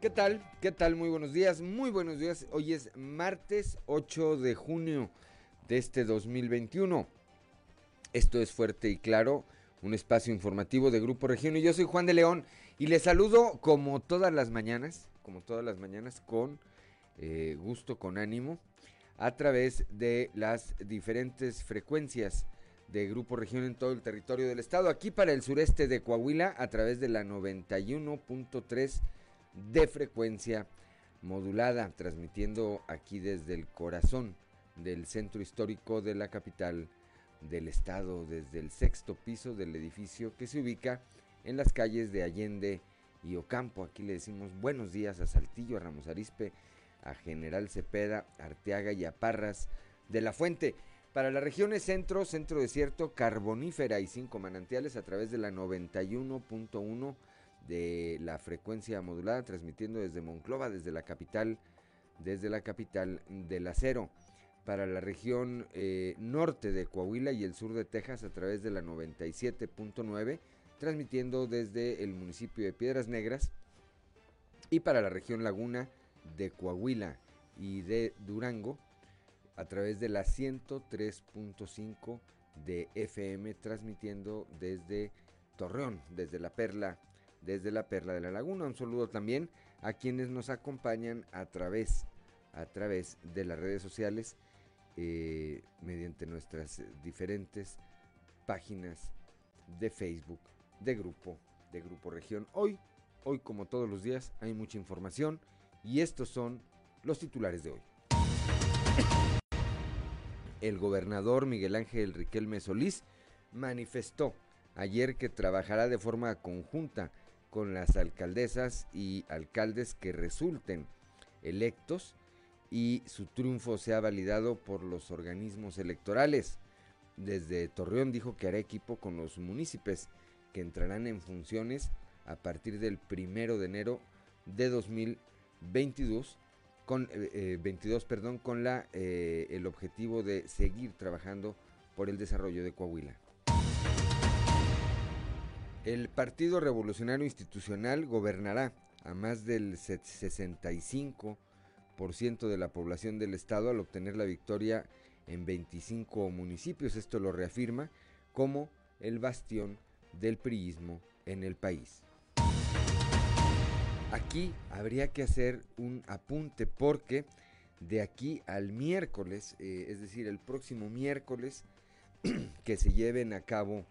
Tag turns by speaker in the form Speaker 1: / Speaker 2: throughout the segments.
Speaker 1: ¿Qué tal? ¿Qué tal? Muy buenos días, muy buenos días. Hoy es martes 8 de junio de este 2021. Esto es Fuerte y Claro, un espacio informativo de Grupo Región y yo soy Juan de León y les saludo como todas las mañanas, como todas las mañanas con eh, gusto, con ánimo, a través de las diferentes frecuencias de Grupo Región en todo el territorio del estado. Aquí para el sureste de Coahuila a través de la 91.3 de frecuencia modulada, transmitiendo aquí desde el corazón del centro histórico de la capital del estado, desde el sexto piso del edificio que se ubica en las calles de Allende y Ocampo. Aquí le decimos buenos días a Saltillo, a Ramos Arispe, a General Cepeda, Arteaga y a Parras de la Fuente. Para las regiones centro, centro desierto, carbonífera y cinco manantiales a través de la 91.1 de la frecuencia modulada, transmitiendo desde Monclova, desde la capital, desde la capital del acero. Para la región eh, norte de Coahuila y el sur de Texas a través de la 97.9, transmitiendo desde el municipio de Piedras Negras. Y para la región laguna de Coahuila y de Durango a través de la 103.5 de FM transmitiendo desde Torreón, desde la Perla, desde la Perla de la Laguna. Un saludo también a quienes nos acompañan a través, a través de las redes sociales, eh, mediante nuestras diferentes páginas de Facebook, de grupo, de Grupo Región. Hoy, hoy como todos los días, hay mucha información y estos son los titulares de hoy el gobernador Miguel Ángel Riquelme Solís manifestó ayer que trabajará de forma conjunta con las alcaldesas y alcaldes que resulten electos y su triunfo se ha validado por los organismos electorales. Desde Torreón dijo que hará equipo con los municipios que entrarán en funciones a partir del primero de enero de 2022 con 22, eh, perdón, con la, eh, el objetivo de seguir trabajando por el desarrollo de Coahuila. El Partido Revolucionario Institucional gobernará a más del 65% de la población del estado al obtener la victoria en 25 municipios. Esto lo reafirma como el bastión del priismo en el país. Aquí habría que hacer un apunte porque de aquí al miércoles, eh, es decir, el próximo miércoles, que se lleven a cabo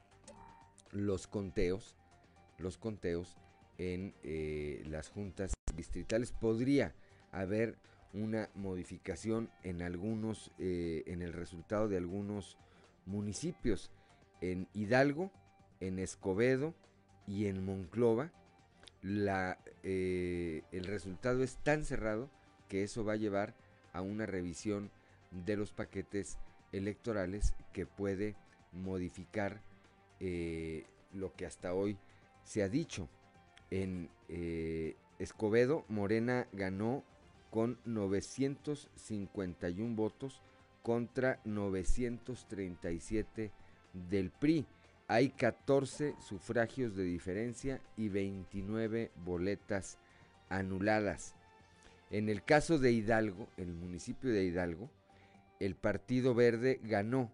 Speaker 1: los conteos, los conteos en eh, las juntas distritales, podría haber una modificación en algunos, eh, en el resultado de algunos municipios, en Hidalgo, en Escobedo y en Monclova, eh, el resultado es tan cerrado que eso va a llevar a una revisión de los paquetes electorales que puede modificar eh, lo que hasta hoy se ha dicho. En eh, Escobedo, Morena ganó con 951 votos contra 937 del PRI hay 14 sufragios de diferencia y 29 boletas anuladas. En el caso de Hidalgo, el municipio de Hidalgo, el Partido Verde ganó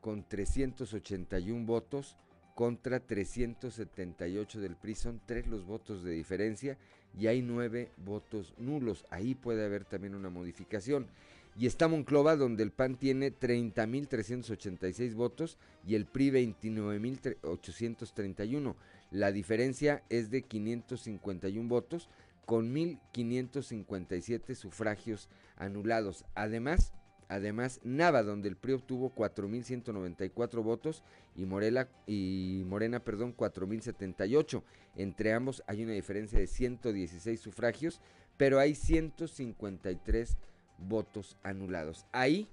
Speaker 1: con 381 votos contra 378 del PRI. Son tres los votos de diferencia y hay nueve votos nulos. Ahí puede haber también una modificación. Y está Monclova, donde el PAN tiene 30.386 votos y el PRI 29.831. La diferencia es de 551 votos con 1.557 sufragios anulados. Además, además Nava, donde el PRI obtuvo 4.194 votos y, Morela, y Morena perdón, 4.078. Entre ambos hay una diferencia de 116 sufragios, pero hay 153 votos anulados. Ahí,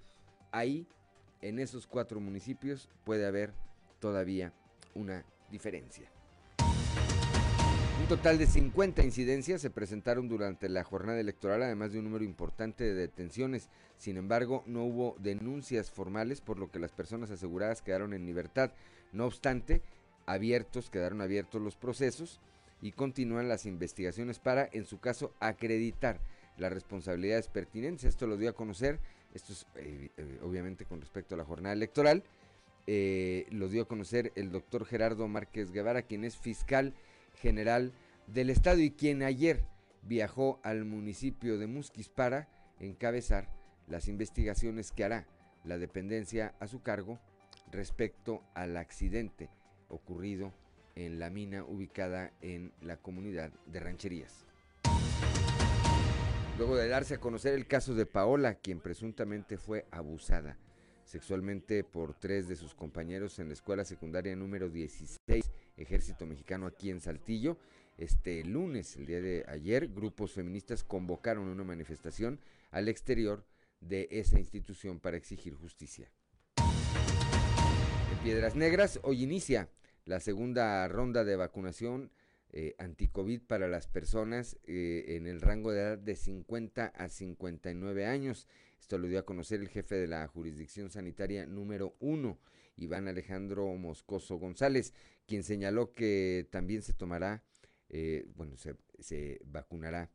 Speaker 1: ahí, en esos cuatro municipios puede haber todavía una diferencia. Un total de 50 incidencias se presentaron durante la jornada electoral, además de un número importante de detenciones. Sin embargo, no hubo denuncias formales, por lo que las personas aseguradas quedaron en libertad. No obstante, abiertos, quedaron abiertos los procesos y continúan las investigaciones para, en su caso, acreditar las responsabilidades pertinentes. Esto lo dio a conocer, esto es eh, eh, obviamente con respecto a la jornada electoral, eh, lo dio a conocer el doctor Gerardo Márquez Guevara, quien es fiscal general del Estado y quien ayer viajó al municipio de Musquis para encabezar las investigaciones que hará la dependencia a su cargo respecto al accidente ocurrido en la mina ubicada en la comunidad de Rancherías. Luego de darse a conocer el caso de Paola, quien presuntamente fue abusada sexualmente por tres de sus compañeros en la escuela secundaria número 16, Ejército Mexicano aquí en Saltillo, este lunes, el día de ayer, grupos feministas convocaron una manifestación al exterior de esa institución para exigir justicia. En Piedras Negras, hoy inicia la segunda ronda de vacunación eh, anti-COVID para las personas eh, en el rango de edad de 50 a 59 años. Esto lo dio a conocer el jefe de la jurisdicción sanitaria número 1, Iván Alejandro Moscoso González, quien señaló que también se tomará, eh, bueno, se, vacunará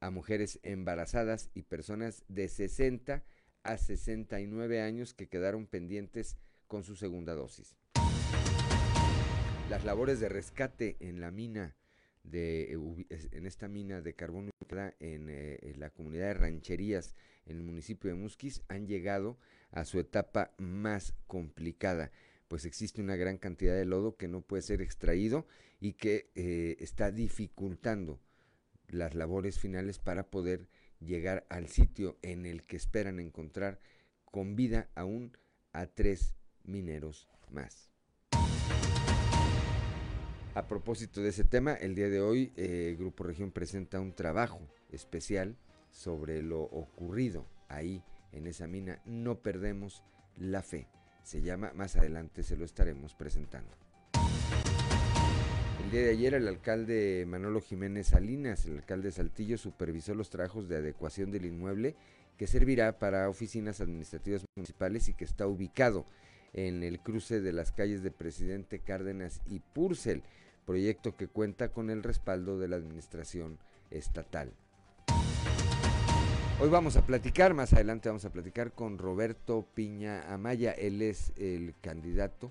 Speaker 1: a mujeres embarazadas y personas de 60 a 69 años que quedaron pendientes con su segunda dosis. Las labores de rescate en la mina de en esta mina de carbón en, eh, en la comunidad de rancherías en el municipio de Musquis han llegado a su etapa más complicada, pues existe una gran cantidad de lodo que no puede ser extraído y que eh, está dificultando las labores finales para poder llegar al sitio en el que esperan encontrar con vida aún a tres mineros más. A propósito de ese tema, el día de hoy eh, Grupo Región presenta un trabajo especial sobre lo ocurrido ahí en esa mina. No perdemos la fe. Se llama, más adelante se lo estaremos presentando. El día de ayer el alcalde Manolo Jiménez Salinas, el alcalde de Saltillo, supervisó los trabajos de adecuación del inmueble que servirá para oficinas administrativas municipales y que está ubicado en el cruce de las calles de Presidente Cárdenas y Purcell, proyecto que cuenta con el respaldo de la administración estatal. Hoy vamos a platicar, más adelante vamos a platicar con Roberto Piña Amaya, él es el candidato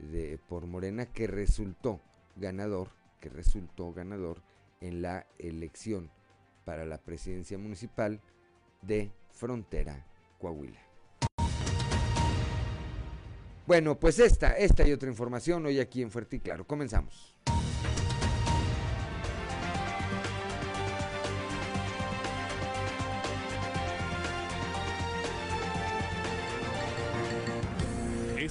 Speaker 1: de, por Morena que resultó ganador, que resultó ganador en la elección para la presidencia municipal de Frontera, Coahuila. Bueno, pues esta, esta y otra información hoy aquí en Fuerte y Claro. Comenzamos.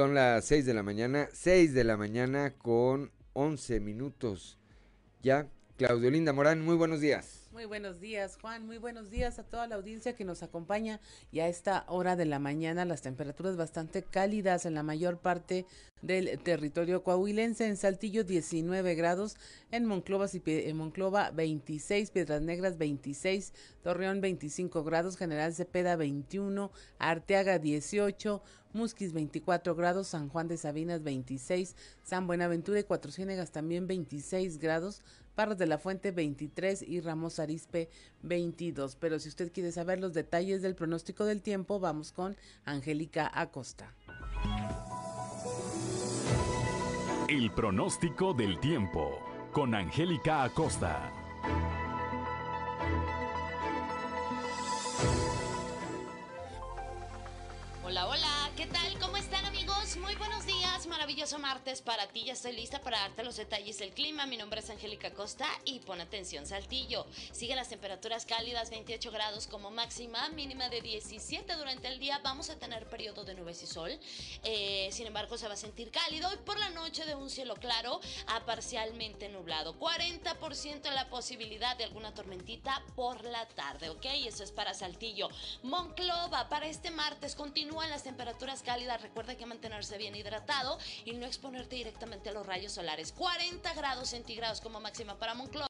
Speaker 1: Son las 6 de la mañana, 6 de la mañana con 11 minutos. Ya, Claudio Linda Morán, muy buenos días.
Speaker 2: Muy buenos días, Juan. Muy buenos días a toda la audiencia que nos acompaña. Y a esta hora de la mañana, las temperaturas bastante cálidas en la mayor parte del territorio coahuilense. En Saltillo, 19 grados. En Monclova, en Monclova 26. Piedras Negras, 26. Torreón, 25 grados. General Cepeda, 21. Arteaga, 18. Musquis 24 grados, San Juan de Sabinas 26, San Buenaventura y Cuatro Ciénegas también 26 grados, Parras de la Fuente 23 y Ramos Arispe 22. Pero si usted quiere saber los detalles del pronóstico del tiempo, vamos con Angélica Acosta.
Speaker 3: El pronóstico del tiempo con Angélica Acosta.
Speaker 4: Maravilloso martes para ti. Ya estoy lista para darte los detalles del clima. Mi nombre es Angélica Costa y pon atención, Saltillo. Sigue las temperaturas cálidas, 28 grados como máxima, mínima de 17 durante el día. Vamos a tener periodo de nubes y sol. Eh, sin embargo, se va a sentir cálido y por la noche de un cielo claro a parcialmente nublado. 40% la posibilidad de alguna tormentita por la tarde, ¿ok? Eso es para Saltillo. Monclova, para este martes continúan las temperaturas cálidas. Recuerda que mantenerse bien hidratado y no exponerte directamente a los rayos solares. 40 grados centígrados como máxima para Monclova,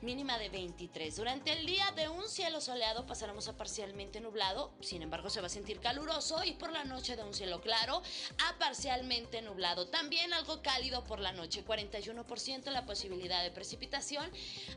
Speaker 4: mínima de 23. Durante el día de un cielo soleado pasaremos a parcialmente nublado, sin embargo se va a sentir caluroso y por la noche de un cielo claro a parcialmente nublado. También algo cálido por la noche, 41% la posibilidad de precipitación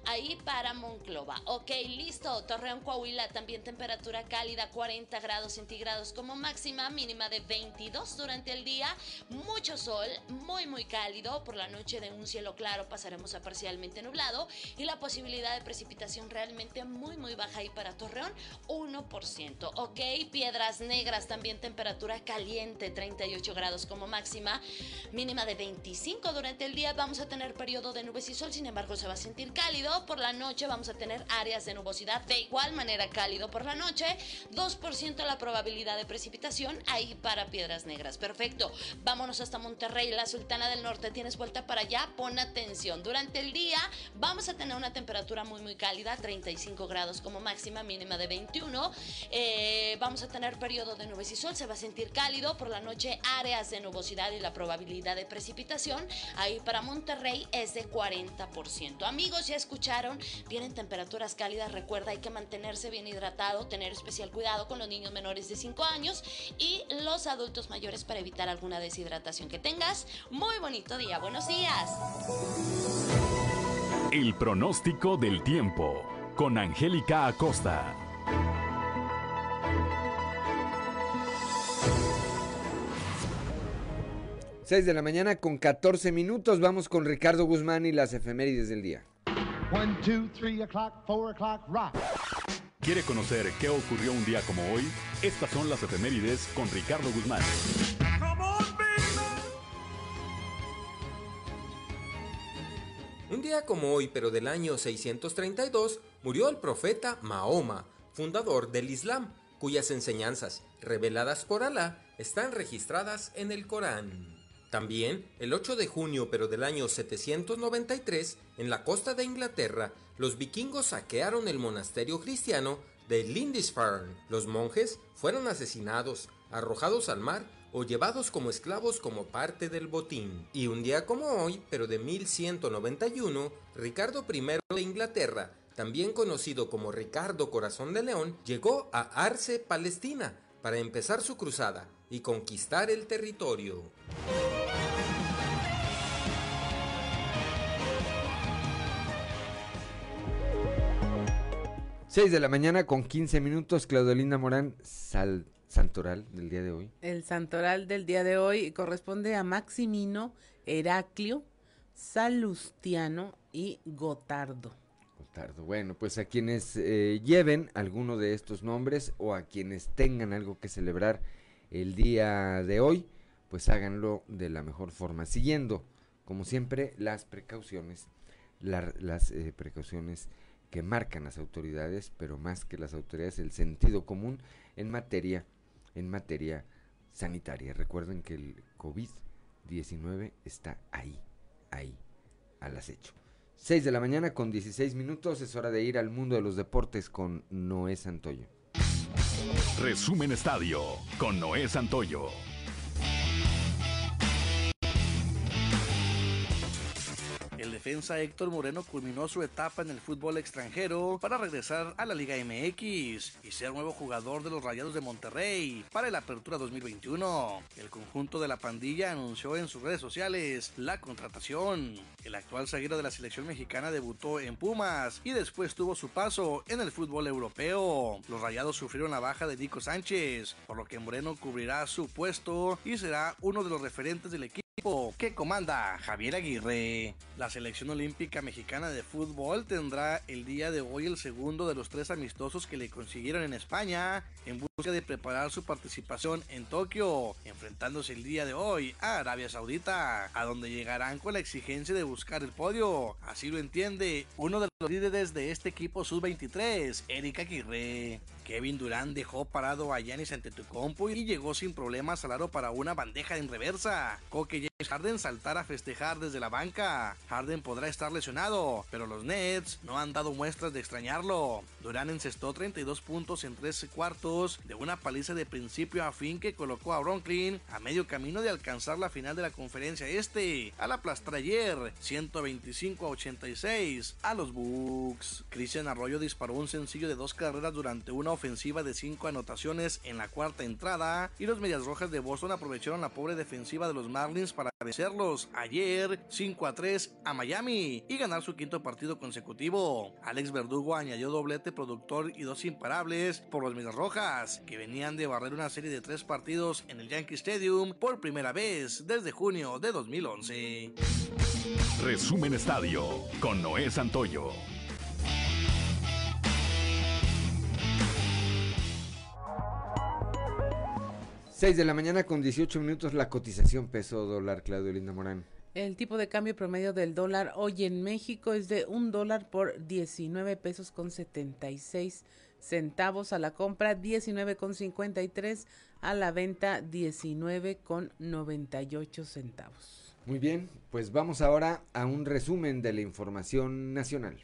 Speaker 4: ahí para Monclova. Ok, listo. Torreón, Coahuila, también temperatura cálida, 40 grados centígrados como máxima, mínima de 22 durante el día. Mucho sol, muy muy cálido. Por la noche de un cielo claro pasaremos a parcialmente nublado y la posibilidad de precipitación realmente muy muy baja ahí para Torreón, 1%. Ok, Piedras Negras, también temperatura caliente, 38 grados como máxima, mínima de 25 durante el día. Vamos a tener periodo de nubes y sol, sin embargo se va a sentir cálido. Por la noche vamos a tener áreas de nubosidad de igual manera cálido por la noche, 2% la probabilidad de precipitación ahí para Piedras Negras. Perfecto. Vámonos hasta Monterrey, la Sultana del Norte. ¿Tienes vuelta para allá? Pon atención. Durante el día vamos a tener una temperatura muy, muy cálida, 35 grados como máxima, mínima de 21. Eh, vamos a tener periodo de nubes y sol, se va a sentir cálido. Por la noche, áreas de nubosidad y la probabilidad de precipitación ahí para Monterrey es de 40%. Amigos, ya escucharon, vienen temperaturas cálidas. Recuerda, hay que mantenerse bien hidratado, tener especial cuidado con los niños menores de 5 años y los adultos mayores para evitar alguna deshidratación que tengas. Muy bonito día, buenos días.
Speaker 3: El pronóstico del tiempo con Angélica Acosta.
Speaker 1: Seis de la mañana con 14 minutos. Vamos con Ricardo Guzmán y las efemérides del día.
Speaker 5: One, two, three o'clock, four o'clock, rock.
Speaker 3: ¿Quiere conocer qué ocurrió un día como hoy? Estas son las efemérides con Ricardo Guzmán.
Speaker 6: Un día como hoy, pero del año 632, murió el profeta Mahoma, fundador del Islam, cuyas enseñanzas, reveladas por Alá, están registradas en el Corán. También, el 8 de junio, pero del año 793, en la costa de Inglaterra, los vikingos saquearon el monasterio cristiano de Lindisfarne. Los monjes fueron asesinados, arrojados al mar o llevados como esclavos como parte del botín. Y un día como hoy, pero de 1191, Ricardo I de Inglaterra, también conocido como Ricardo Corazón de León, llegó a Arce, Palestina, para empezar su cruzada y conquistar el territorio.
Speaker 1: 6 de la mañana con 15 minutos, Claudelinda Morán, sal, santoral del día de hoy.
Speaker 2: El santoral del día de hoy corresponde a Maximino, Heraclio, Salustiano y Gotardo.
Speaker 1: Gotardo. Bueno, pues a quienes eh, lleven alguno de estos nombres o a quienes tengan algo que celebrar el día de hoy, pues háganlo de la mejor forma, siguiendo, como siempre, las precauciones, la- las eh, precauciones que marcan las autoridades, pero más que las autoridades, el sentido común en materia, en materia sanitaria. Recuerden que el COVID-19 está ahí, ahí, al acecho. 6 de la mañana con 16 minutos, es hora de ir al mundo de los deportes con Noé Santoyo.
Speaker 3: Resumen Estadio con Noé Santoyo.
Speaker 7: Defensa Héctor Moreno culminó su etapa en el fútbol extranjero para regresar a la Liga MX y ser nuevo jugador de los Rayados de Monterrey para la Apertura 2021. El conjunto de la pandilla anunció en sus redes sociales la contratación. El actual zaguero de la selección mexicana debutó en Pumas y después tuvo su paso en el fútbol europeo. Los Rayados sufrieron la baja de Nico Sánchez, por lo que Moreno cubrirá su puesto y será uno de los referentes del equipo equipo que comanda Javier Aguirre. La selección olímpica mexicana de fútbol tendrá el día de hoy el segundo de los tres amistosos que le consiguieron en España en busca de preparar su participación en Tokio, enfrentándose el día de hoy a Arabia Saudita, a donde llegarán con la exigencia de buscar el podio. Así lo entiende uno de los líderes de este equipo sub-23, Erika Aguirre. Kevin Durán dejó parado a Giannis Antetokounmpo y llegó sin problemas al aro para una bandeja en reversa. Coque James Harden saltar a festejar desde la banca. Harden podrá estar lesionado, pero los Nets no han dado muestras de extrañarlo. Durán encestó 32 puntos en 13 cuartos de una paliza de principio a fin que colocó a Bronklin a medio camino de alcanzar la final de la conferencia este al aplastar ayer 125 a 86 a los Bucks. Christian Arroyo disparó un sencillo de dos carreras durante una ofensiva de 5 anotaciones en la cuarta entrada y los Medias Rojas de Boston aprovecharon la pobre defensiva de los Marlins para vencerlos ayer 5 a 3 a Miami y ganar su quinto partido consecutivo. Alex Verdugo añadió doblete productor y dos imparables por los Medias Rojas que venían de barrer una serie de tres partidos en el Yankee Stadium por primera vez desde junio de 2011.
Speaker 3: Resumen Estadio con Noé Santoyo.
Speaker 1: 6 de la mañana con 18 minutos la cotización peso dólar Claudio Linda Morán.
Speaker 2: El tipo de cambio promedio del dólar hoy en México es de un dólar por 19 pesos con 76 centavos a la compra, 19 con 53 a la venta, 19 con 98 centavos.
Speaker 1: Muy bien, pues vamos ahora a un resumen de la información nacional.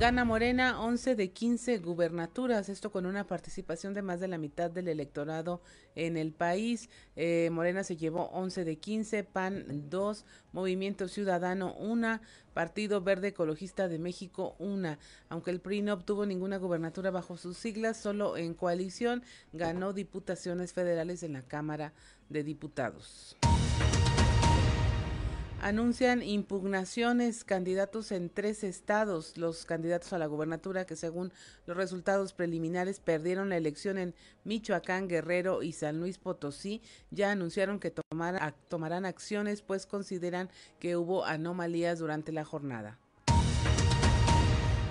Speaker 2: Gana Morena 11 de 15 gubernaturas, esto con una participación de más de la mitad del electorado en el país. Eh, Morena se llevó 11 de 15, PAN 2, Movimiento Ciudadano 1, Partido Verde Ecologista de México 1. Aunque el PRI no obtuvo ninguna gubernatura bajo sus siglas, solo en coalición ganó diputaciones federales en la Cámara de Diputados. Anuncian impugnaciones candidatos en tres estados. Los candidatos a la gubernatura que según los resultados preliminares perdieron la elección en Michoacán, Guerrero y San Luis Potosí ya anunciaron que tomarán acciones pues consideran que hubo anomalías durante la jornada.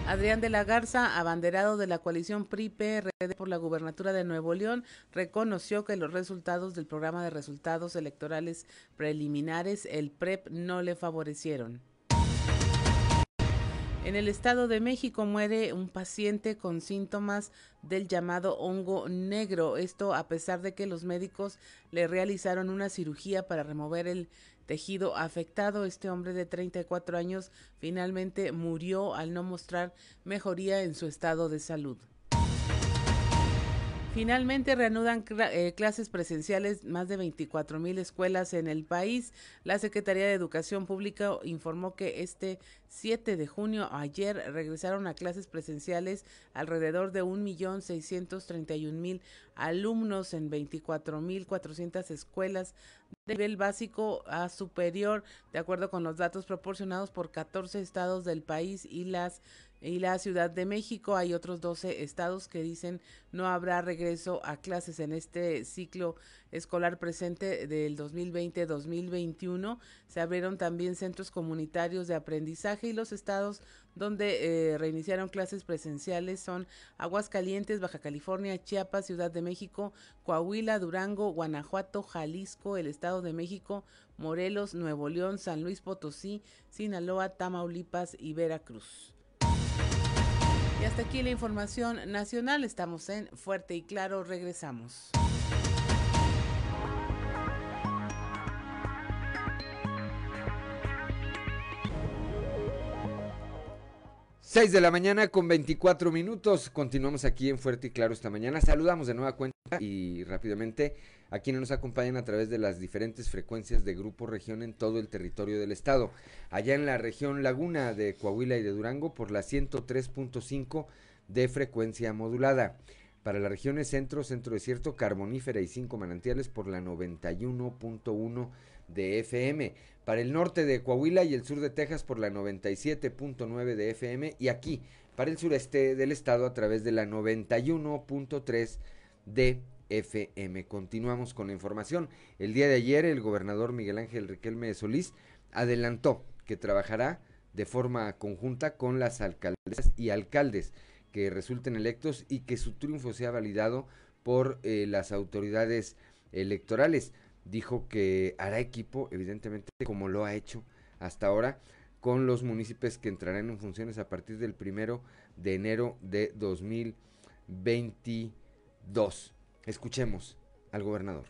Speaker 2: Adrián de la Garza, abanderado de la coalición PRI-PRD por la gubernatura de Nuevo León, reconoció que los resultados del programa de resultados electorales preliminares, el PREP, no le favorecieron. En el Estado de México muere un paciente con síntomas del llamado hongo negro. Esto a pesar de que los médicos le realizaron una cirugía para remover el tejido afectado. Este hombre de 34 años finalmente murió al no mostrar mejoría en su estado de salud. Finalmente reanudan eh, clases presenciales más de 24 mil escuelas en el país. La Secretaría de Educación Pública informó que este 7 de junio, ayer, regresaron a clases presenciales alrededor de 1.631.000 alumnos en 24.400 escuelas de nivel básico a superior, de acuerdo con los datos proporcionados por 14 estados del país y las y la Ciudad de México. Hay otros 12 estados que dicen no habrá regreso a clases en este ciclo escolar presente del 2020-2021. Se abrieron también centros comunitarios de aprendizaje y los estados donde eh, reiniciaron clases presenciales son Aguascalientes, Baja California, Chiapas, Ciudad de México, Coahuila, Durango, Guanajuato, Jalisco, el Estado de México, Morelos, Nuevo León, San Luis Potosí, Sinaloa, Tamaulipas y Veracruz. Y hasta aquí la información nacional. Estamos en Fuerte y Claro. Regresamos.
Speaker 1: 6 de la mañana con 24 minutos. Continuamos aquí en Fuerte y Claro esta mañana. Saludamos de nueva cuenta y rápidamente a quienes nos acompañan a través de las diferentes frecuencias de Grupo Región en todo el territorio del estado. Allá en la región Laguna de Coahuila y de Durango por la 103.5 de frecuencia modulada. Para las regiones centro, centro desierto, carbonífera y cinco manantiales por la 91.1 de FM para el norte de Coahuila y el sur de Texas por la 97.9 de FM y aquí para el sureste del estado a través de la 91.3 de FM. Continuamos con la información. El día de ayer el gobernador Miguel Ángel Riquelme de Solís adelantó que trabajará de forma conjunta con las alcaldesas y alcaldes que resulten electos y que su triunfo sea validado por eh, las autoridades electorales. Dijo que hará equipo, evidentemente, como lo ha hecho hasta ahora, con los municipios que entrarán en funciones a partir del primero de enero de 2022. Escuchemos al gobernador.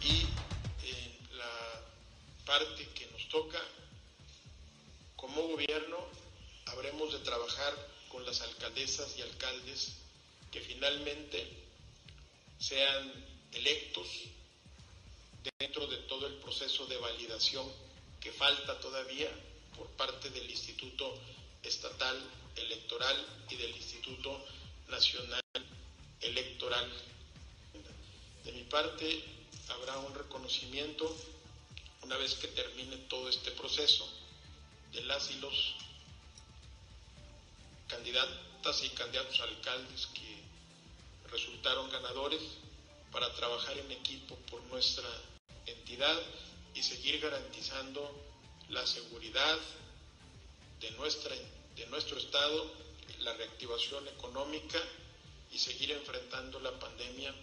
Speaker 8: Y en la parte que nos toca, como gobierno, habremos de trabajar con las alcaldesas y alcaldes que finalmente sean electos dentro de todo el proceso de validación que falta todavía por parte del Instituto Estatal Electoral y del Instituto Nacional Electoral. De mi parte, habrá un reconocimiento una vez que termine todo este proceso de las y los candidatas y candidatos alcaldes que resultaron ganadores para trabajar en equipo por nuestra entidad y seguir garantizando la seguridad de, nuestra, de nuestro Estado, la reactivación económica y seguir enfrentando la pandemia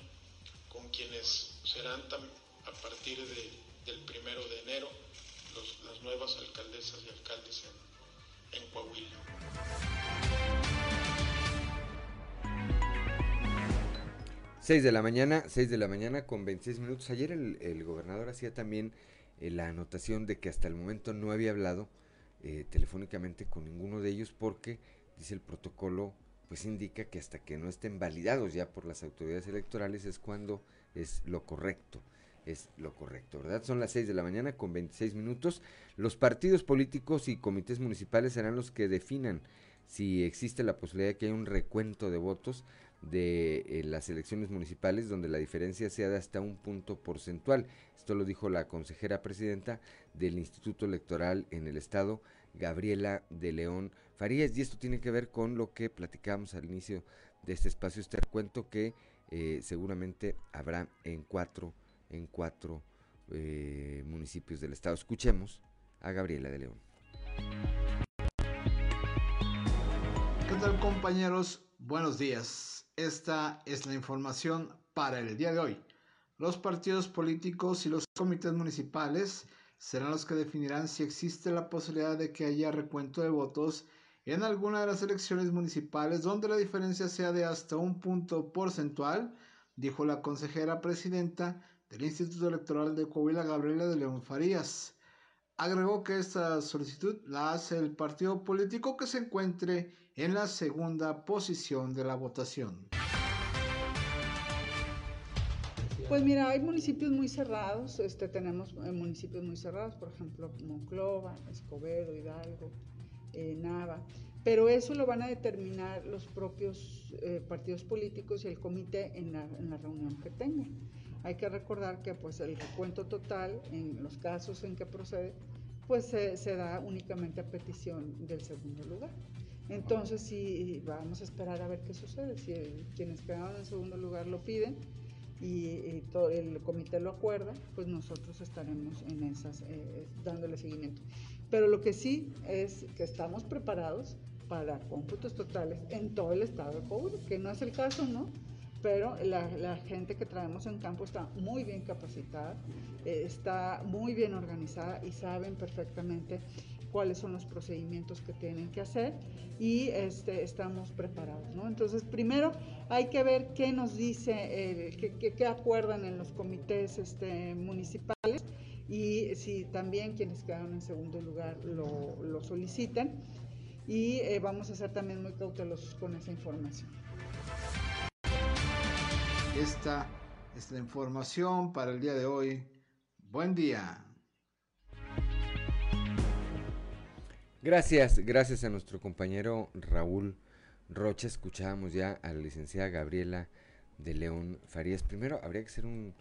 Speaker 8: con quienes serán a partir de, del primero de enero las nuevas alcaldesas y alcaldes en, en Coahuila.
Speaker 1: 6 de la mañana, 6 de la mañana con 26 minutos. Ayer el, gobernador hacía también eh, la anotación de que hasta el momento no había hablado eh, telefónicamente con ninguno de ellos porque, dice el protocolo, pues indica que hasta que no estén validados ya por las autoridades electorales es cuando es lo correcto. Es lo correcto, ¿verdad? Son las 6 de la mañana con 26 minutos. Los partidos políticos y comités municipales serán los que definan si existe la posibilidad de que haya un recuento de votos de eh, las elecciones municipales donde la diferencia sea de hasta un punto porcentual. Esto lo dijo la consejera presidenta del Instituto Electoral en el Estado, Gabriela de León Farías. Y esto tiene que ver con lo que platicamos al inicio de este espacio, este recuento que eh, seguramente habrá en cuatro, en cuatro eh, municipios del Estado. Escuchemos a Gabriela de León.
Speaker 9: ¿Qué tal compañeros? Buenos días. Esta es la información para el día de hoy. Los partidos políticos y los comités municipales serán los que definirán si existe la posibilidad de que haya recuento de votos en alguna de las elecciones municipales donde la diferencia sea de hasta un punto porcentual, dijo la consejera presidenta del Instituto Electoral de Coahuila, Gabriela de León Farías. Agregó que esta solicitud la hace el partido político que se encuentre en la segunda posición de la votación.
Speaker 10: Pues mira, hay municipios muy cerrados, este, tenemos eh, municipios muy cerrados, por ejemplo, Monclova, Escobedo, Hidalgo, eh, Nava, pero eso lo van a determinar los propios eh, partidos políticos y el comité en la, en la, reunión que tengan. Hay que recordar que pues el recuento total en los casos en que procede, pues se da únicamente a petición del segundo lugar. Entonces, sí, vamos a esperar a ver qué sucede. Si quienes quedaron en segundo lugar lo piden y, todo el comité lo acuerda, pues nosotros estaremos en esas, eh, dándole seguimiento. Pero lo que sí es que estamos preparados para cómputos totales en todo el estado de Coahuila, que no es el caso, ¿no? Pero la, gente que traemos en campo está muy bien capacitada, eh, está muy bien organizada y saben perfectamente cuáles son los procedimientos que tienen que hacer y este, estamos preparados. Entonces, primero hay que ver qué nos dice, qué, acuerdan en los comités este, municipales y si también quienes quedaron en segundo lugar lo, lo solicitan y eh, vamos a ser también muy cautelosos con esa información.
Speaker 9: Esta es la información para el día de hoy. Buen día.
Speaker 1: Gracias, gracias a nuestro compañero Raúl Rocha. Escuchábamos ya a la licenciada Gabriela de León Farías. Primero, habría que hacer un,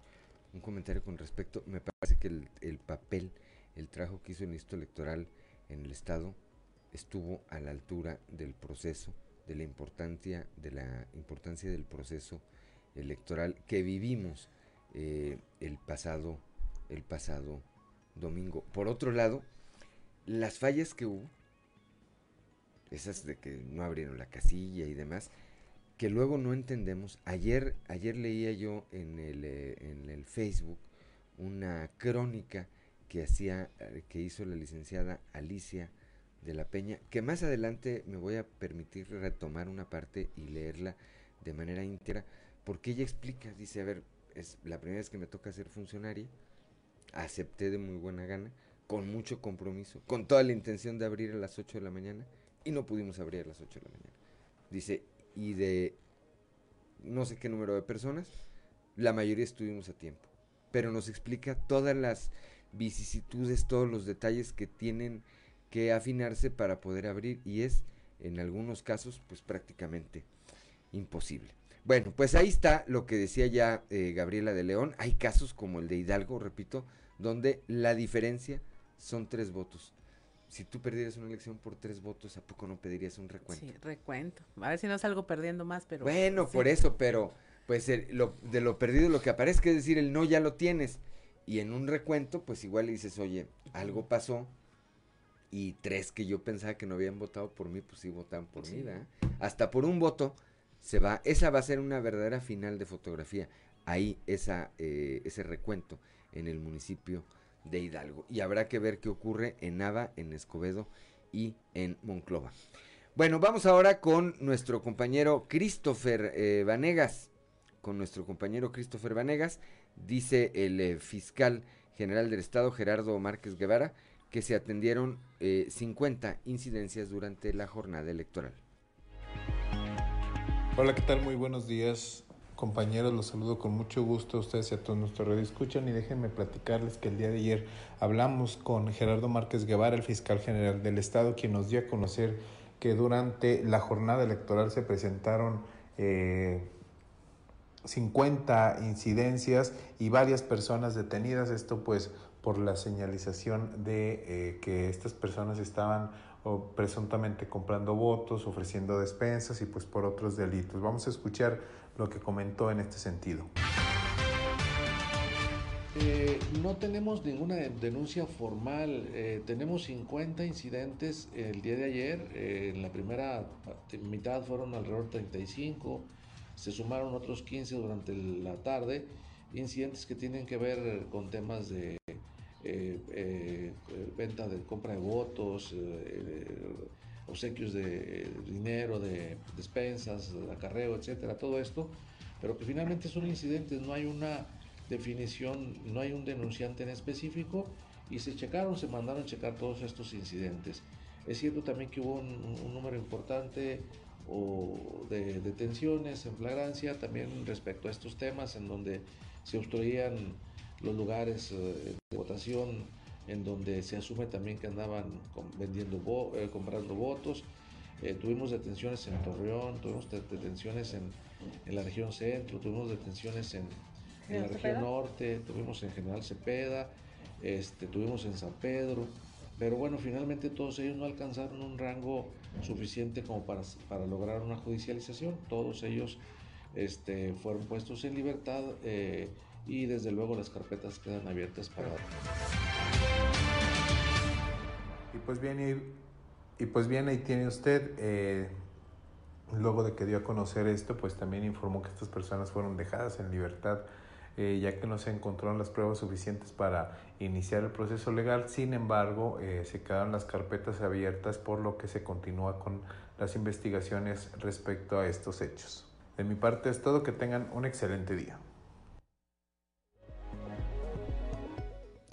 Speaker 1: comentario con respecto. Me parece que el, papel, el trabajo que hizo el Instituto Electoral en el Estado estuvo a la altura del proceso de la importancia, de la importancia del proceso electoral que vivimos eh, el pasado, el pasado domingo. Por otro lado, las fallas que hubo, esas de que no abrieron la casilla y demás, que luego no entendemos. Ayer, ayer leía yo en el, eh, en el Facebook una crónica que hacía, eh, que hizo la licenciada Alicia de la Peña, que más adelante me voy a permitir retomar una parte y leerla de manera íntegra, porque ella explica, dice, a ver, es la primera vez que me toca ser funcionaria, acepté de muy buena gana, con mucho compromiso, con toda la intención de abrir a las 8 de la mañana, y no pudimos abrir a las 8 de la mañana. Dice, y de no sé qué número de personas, la mayoría estuvimos a tiempo. Pero nos explica todas las vicisitudes, todos los detalles que tienen que afinarse para poder abrir y es en algunos casos pues prácticamente imposible. Bueno, pues ahí está lo que decía ya eh, Gabriela de León. Hay casos como el de Hidalgo, repito, donde la diferencia son tres votos. Si tú perdieras una elección por tres votos, ¿a poco no pedirías un recuento?
Speaker 2: Sí, recuento. A ver si no salgo perdiendo más, pero...
Speaker 1: Bueno, por eso, pero pues lo, de lo perdido lo que aparezca, es decir, el no ya lo tienes. Y en un recuento, pues igual le dices, oye, algo pasó, y tres que yo pensaba que no habían votado por mí, pues sí votaron por mí, ¿verdad? Hasta por un voto se va, esa va a ser una verdadera final de fotografía, ahí esa, eh, ese recuento en el municipio de Hidalgo. Y habrá que ver qué ocurre en Nava, en Escobedo y en Monclova. Bueno, vamos ahora con nuestro compañero Christopher eh, Vanegas. Con nuestro compañero Christopher Vanegas, dice el eh, fiscal general del Estado, Gerardo Márquez Guevara, que se atendieron 50 eh, incidencias durante la jornada electoral.
Speaker 11: Hola, ¿qué tal? Muy buenos días, compañeros. Los saludo con mucho gusto a ustedes y a todos nuestros radio escuchan y déjenme platicarles que el día de ayer hablamos con Gerardo Márquez Guevara, el fiscal general del Estado, quien nos dio a conocer que durante la jornada electoral se presentaron eh, 50 incidencias y varias personas detenidas. Esto pues por la señalización de eh, que estas personas estaban presuntamente comprando votos, ofreciendo despensas y pues por otros delitos. Vamos a escuchar lo que comentó en este sentido.
Speaker 12: Eh, no tenemos ninguna denuncia formal, eh, tenemos 50 incidentes el día de ayer, en la primera mitad fueron alrededor de 35, se sumaron otros 15 durante la tarde, incidentes que tienen que ver con temas de eh, eh, venta de compra de votos, eh, obsequios de dinero, de despensas, de acarreo, etcétera, todo esto, pero que finalmente son incidentes, no hay una definición, no hay un denunciante en específico y se checaron, se mandaron a checar todos estos incidentes. Es cierto también que hubo un, número importante de detenciones en flagrancia también respecto a estos temas en donde se obstruían los lugares eh, de votación en donde se asume también que andaban vendiendo, eh, comprando votos. Eh, tuvimos detenciones en Torreón, tuvimos detenciones en, la región centro, tuvimos detenciones en, la región norte, tuvimos en General Cepeda, este, tuvimos en San Pedro, pero bueno, finalmente todos ellos no alcanzaron un rango suficiente como para, para lograr una judicialización, todos ellos este, fueron puestos en libertad y desde luego las carpetas quedan abiertas para...
Speaker 11: Y pues bien, y, pues bien ahí tiene usted, eh, luego de que dio a conocer esto, pues también informó que estas personas fueron dejadas en libertad. Eh, ya que no se encontraron las pruebas suficientes para iniciar el proceso legal. Sin embargo, eh, se quedaron las carpetas abiertas, por lo que se continúa con las investigaciones respecto a estos hechos. De mi parte es todo, que tengan un excelente día.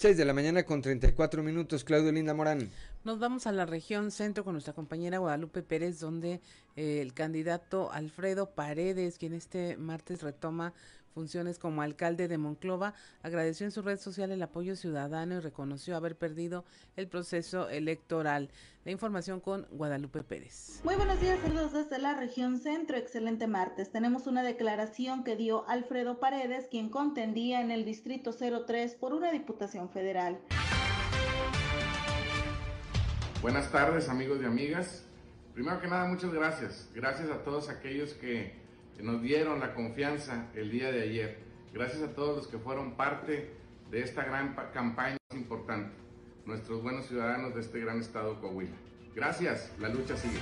Speaker 1: 6 de la mañana con 34 minutos, Claudio Linda Morán.
Speaker 2: Nos vamos a la región centro con nuestra compañera Guadalupe Pérez, donde eh, el candidato Alfredo Paredes, quien este martes retoma funciones como alcalde de Monclova, agradeció en su red social el apoyo ciudadano y reconoció haber perdido el proceso electoral. La información con Guadalupe Pérez.
Speaker 13: Muy buenos días, saludos desde la región centro. Excelente martes. Tenemos una declaración que dio Alfredo Paredes, quien contendía en el distrito 03 por una diputación federal.
Speaker 14: Buenas tardes, amigos y amigas. Primero que nada, muchas gracias. Gracias a todos aquellos que nos dieron la confianza el día de ayer. Gracias a todos los que fueron parte de esta gran campaña importante. Nuestros buenos ciudadanos de este gran estado Coahuila. Gracias, la lucha sigue.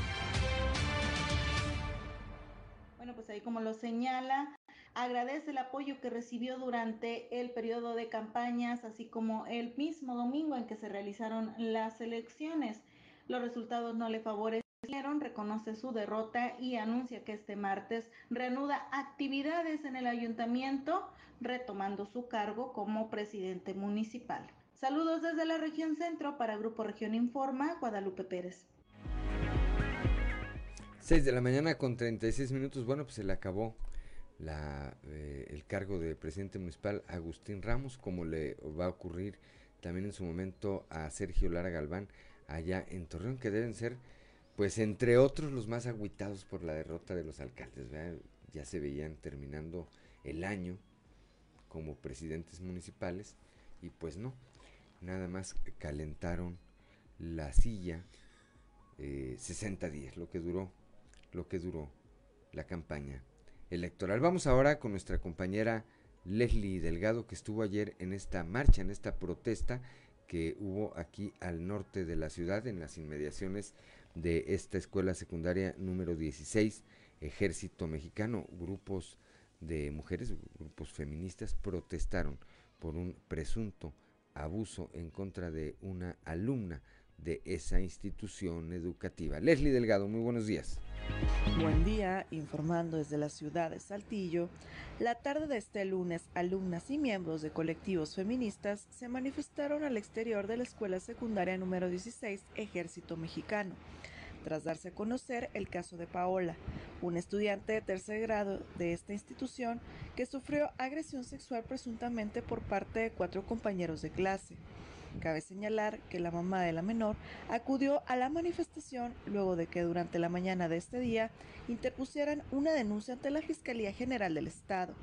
Speaker 13: Bueno, pues ahí como lo señala, agradece el apoyo que recibió durante el periodo de campañas, así como el mismo domingo en que se realizaron las elecciones. Los resultados no le favorecen reconoce su derrota y anuncia que este martes reanuda actividades en el ayuntamiento, retomando su cargo como presidente municipal. Saludos desde la región centro para Grupo Región Informa, Guadalupe Pérez.
Speaker 1: 6 de la mañana con 36 minutos. Bueno, pues se le acabó eh, el cargo de presidente municipal Agustín Ramos, como le va a ocurrir también en su momento a Sergio Lara Galván allá en Torreón, que deben ser pues entre otros los más aguitados por la derrota de los alcaldes, ya se veían terminando el año como presidentes municipales y pues no, nada más calentaron la silla 60 eh, días, lo que duró, lo que duró la campaña electoral. Vamos ahora con nuestra compañera Leslie Delgado que estuvo ayer en esta marcha, en esta protesta que hubo aquí al norte de la ciudad, en las inmediaciones de esta escuela secundaria número 16, Ejército Mexicano, grupos de mujeres, grupos feministas protestaron por un presunto abuso en contra de una alumna de esa institución educativa. Leslie Delgado, muy buenos días.
Speaker 15: Buen día, informando desde la ciudad de Saltillo. La tarde de este lunes, alumnas y miembros de colectivos feministas se manifestaron al exterior de la escuela secundaria número 16, Ejército Mexicano tras darse a conocer el caso de Paola, un estudiante de tercer grado de esta institución que sufrió agresión sexual presuntamente por parte de cuatro compañeros de clase. Cabe señalar que la mamá de la menor acudió a la manifestación luego de que durante la mañana de este día interpusieran una denuncia ante la Fiscalía General del Estado.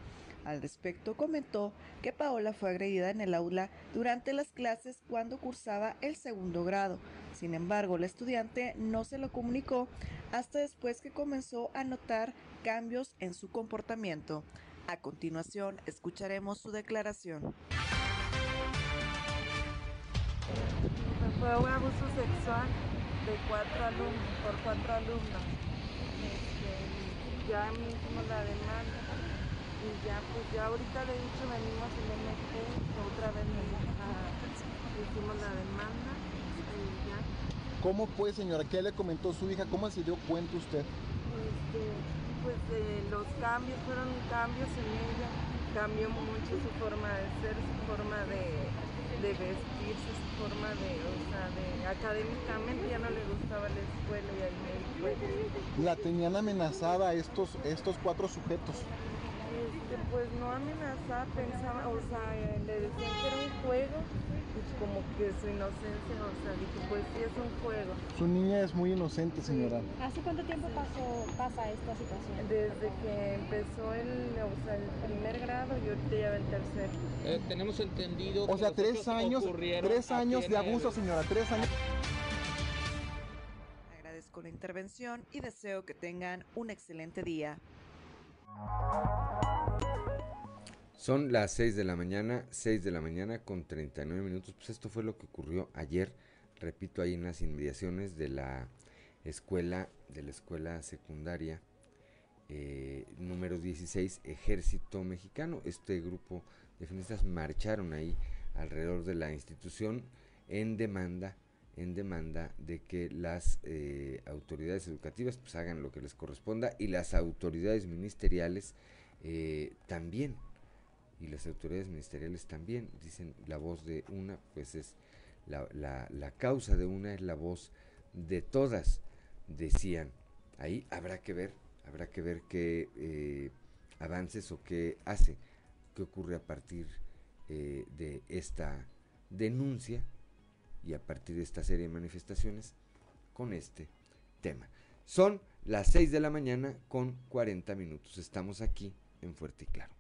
Speaker 15: Al respecto comentó que Paola fue agredida en el aula durante las clases cuando cursaba el segundo grado, sin embargo, la estudiante no se lo comunicó hasta después que comenzó a notar cambios en su comportamiento. A continuación, escucharemos su declaración.
Speaker 16: Fue un abuso sexual de cuatro alumnos, por cuatro alumnos. Este, ya hicimos la demanda y ya pues ya ahorita de hecho venimos en MP, otra vez hicimos la demanda
Speaker 17: ¿Cómo fue, señora? ¿Qué le comentó su hija? ¿Cómo se dio cuenta usted?
Speaker 16: Este, pues eh, los cambios fueron cambios en ella. Cambió mucho su forma de ser, su forma de, vestirse, su forma de, o sea, de académicamente ya no le gustaba la escuela y ahí me
Speaker 17: La tenían amenazada estos, estos cuatro sujetos.
Speaker 16: Este, pues no amenazaba, pensaba, o sea, le decían que era un juego como que su inocencia, o sea, dije, pues sí es un juego.
Speaker 17: Su niña es muy inocente, señora.
Speaker 18: ¿Hace cuánto tiempo pasó, pasa esta situación?
Speaker 16: Desde que empezó el, o sea, el primer grado y ahorita ya va el tercer.
Speaker 19: Eh, tenemos entendido
Speaker 17: O sea, tres años, tres años de abuso, señora, tres años.
Speaker 15: Agradezco la intervención y deseo que tengan un excelente día.
Speaker 1: Son las 6 de la mañana, 6 de la mañana con 39 minutos. Pues esto fue lo que ocurrió ayer, repito, ahí en las inmediaciones de la escuela, de la escuela secundaria eh, número 16, Ejército Mexicano. Este grupo de feministas marcharon ahí alrededor de la institución en demanda en demanda de que las eh, autoridades educativas pues hagan lo que les corresponda y las autoridades ministeriales eh, también y las autoridades ministeriales también dicen la voz de una, pues es la, la, causa de una es la voz de todas, decían. Ahí habrá que ver, habrá que ver qué eh, avances o qué hace, qué ocurre a partir eh, de esta denuncia y a partir de esta serie de manifestaciones con este tema. Son las 6 de la mañana con 40 minutos. Estamos aquí en Fuerte y Claro.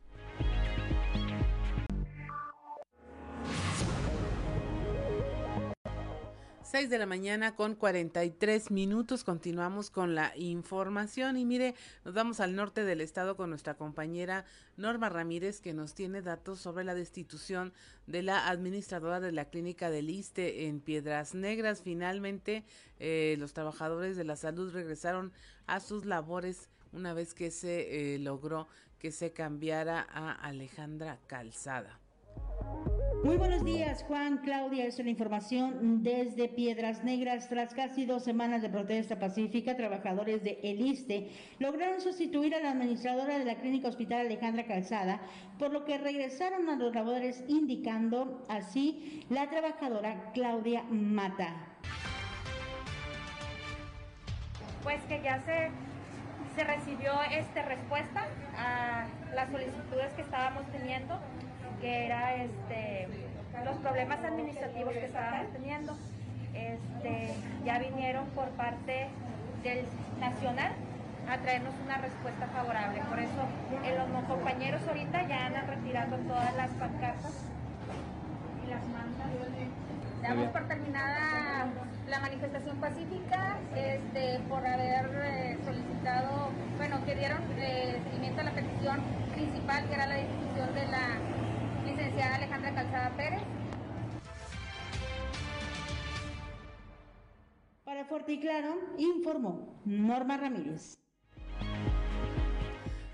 Speaker 2: 6 de la mañana con 43 minutos. Continuamos con la información y mire, nos vamos al norte del estado con nuestra compañera Norma Ramírez que nos tiene datos sobre la destitución de la administradora de la clínica del ISTE en Piedras Negras. Finalmente, eh, los trabajadores de la salud regresaron a sus labores una vez que se eh, logró que se cambiara a Alejandra Calzada.
Speaker 20: Muy buenos días, Juan, Claudia. Esta es la información desde Piedras Negras. Tras casi dos semanas de protesta pacífica, trabajadores de Eliste lograron sustituir a la administradora de la Clínica Hospital Alejandra Calzada, por lo que regresaron a los labores, indicando así la trabajadora Claudia Mata.
Speaker 21: Pues que ya se, se recibió esta respuesta a las solicitudes que estábamos teniendo que era este, los problemas administrativos que estábamos teniendo. Este, ya vinieron por parte del Nacional a traernos una respuesta favorable. Por eso eh, los compañeros ahorita ya andan retirando todas las pancartas y las mantas. Damos por terminada la manifestación pacífica este, por haber eh, solicitado, bueno, que dieron eh, seguimiento a la petición principal, que era la discusión de la licenciada Alejandra Calzada Pérez.
Speaker 20: Para Fuerte y Claro, informó Norma Ramírez.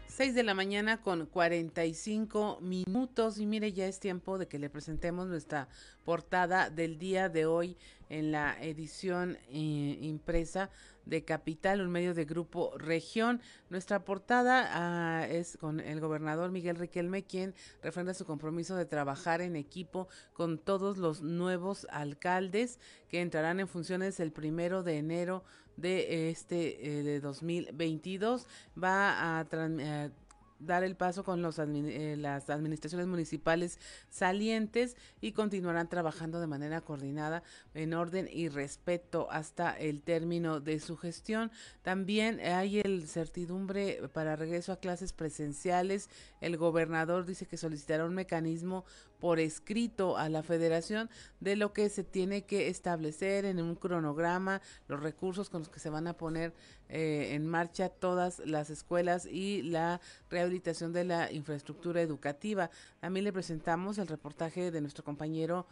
Speaker 2: 6 de la mañana con 45 minutos y mire ya es tiempo de que le presentemos nuestra portada del día de hoy en la edición eh, impresa de Capital, un medio de Grupo Región. Nuestra portada ah, es con el gobernador Miguel Riquelme, quien refrenda su compromiso de trabajar en equipo con todos los nuevos alcaldes que entrarán en funciones el primero de enero de este eh, de 2022. Va a eh, dar el paso con los eh, las administraciones municipales salientes y continuarán trabajando de manera coordinada en orden y respeto hasta el término de su gestión. También hay el certidumbre para regreso a clases presenciales. El gobernador dice que solicitará un mecanismo por escrito a la federación de lo que se tiene que establecer en un cronograma, los recursos con los que se van a poner eh, en marcha todas las escuelas y la rehabilitación de la infraestructura educativa. También le presentamos el reportaje de nuestro compañero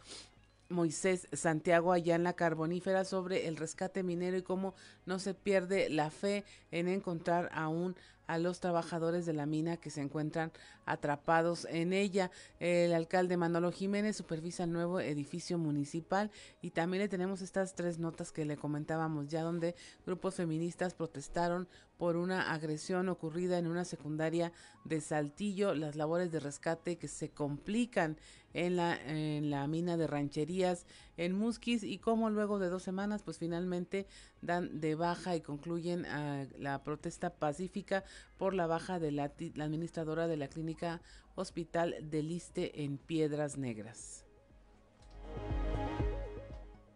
Speaker 2: Moisés Santiago allá en la carbonífera sobre el rescate minero y cómo no se pierde la fe en encontrar aún a los trabajadores de la mina que se encuentran atrapados en ella. El alcalde Manolo Jiménez supervisa el nuevo edificio municipal y también le tenemos estas tres notas que le comentábamos ya donde grupos feministas protestaron por una agresión ocurrida en una secundaria de Saltillo, las labores de rescate que se complican en la, mina de rancherías en Musquis y cómo luego de dos semanas pues finalmente dan de baja y concluyen ah, la protesta pacífica por la baja de la, administradora de la clínica Hospital del Liste en Piedras Negras.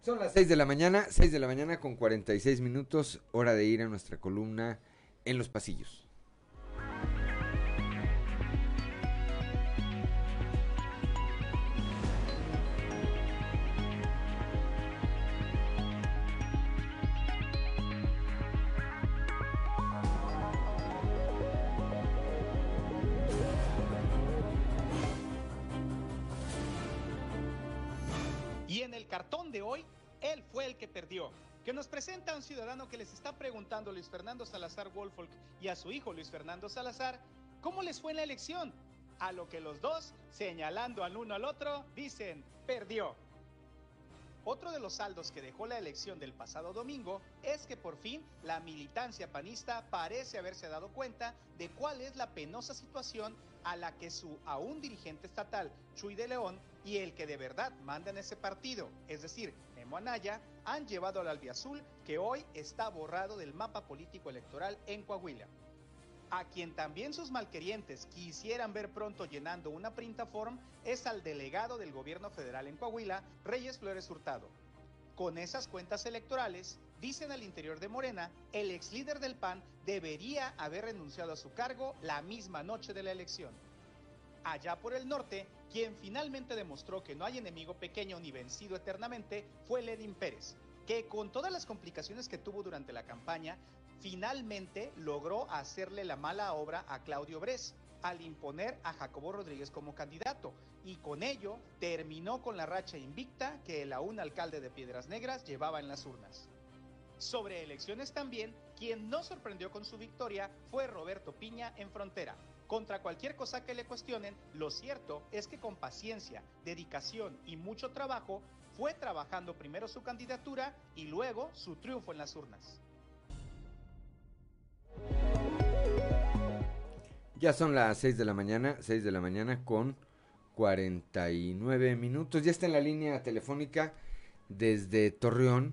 Speaker 1: Son las 6 de la mañana, 6 de la mañana con 46 minutos, hora de ir a nuestra columna en los pasillos.
Speaker 22: Presenta a un ciudadano que les está preguntando a Luis Fernando Salazar Wolfolk y a su hijo Luis Fernando Salazar cómo les fue en la elección. A lo que los dos, señalando al uno al otro, dicen, perdió. Otro de los saldos que dejó la elección del pasado domingo es que por fin la militancia panista parece haberse dado cuenta de cuál es la penosa situación a la que su aún dirigente estatal, Chuy de León, y el que de verdad manda en ese partido, es decir, Anaya, han llevado al albiazul que hoy está borrado del mapa político electoral en Coahuila. A quien también sus malquerientes quisieran ver pronto llenando una printaform es al delegado del gobierno federal en Coahuila, Reyes Flores Hurtado. Con esas cuentas electorales, dicen al interior de Morena, el ex líder del PAN debería haber renunciado a su cargo la misma noche de la elección. Allá por el norte, quien finalmente demostró que no hay enemigo pequeño ni vencido eternamente fue Lenin Pérez, que con todas las complicaciones que tuvo durante la campaña, finalmente logró hacerle la mala obra a Claudio Bres al imponer a Jacobo Rodríguez como candidato y con ello terminó con la racha invicta que el aún alcalde de Piedras Negras llevaba en las urnas. Sobre elecciones también, quien no sorprendió con su victoria fue Roberto Piña en Frontera. Contra cualquier cosa que le cuestionen, lo cierto es que con paciencia, dedicación y mucho trabajo fue trabajando primero su candidatura y luego su triunfo en las urnas.
Speaker 1: Ya son las 6 de la mañana, 6 de la mañana con 49 minutos. Ya está en la línea telefónica desde Torreón,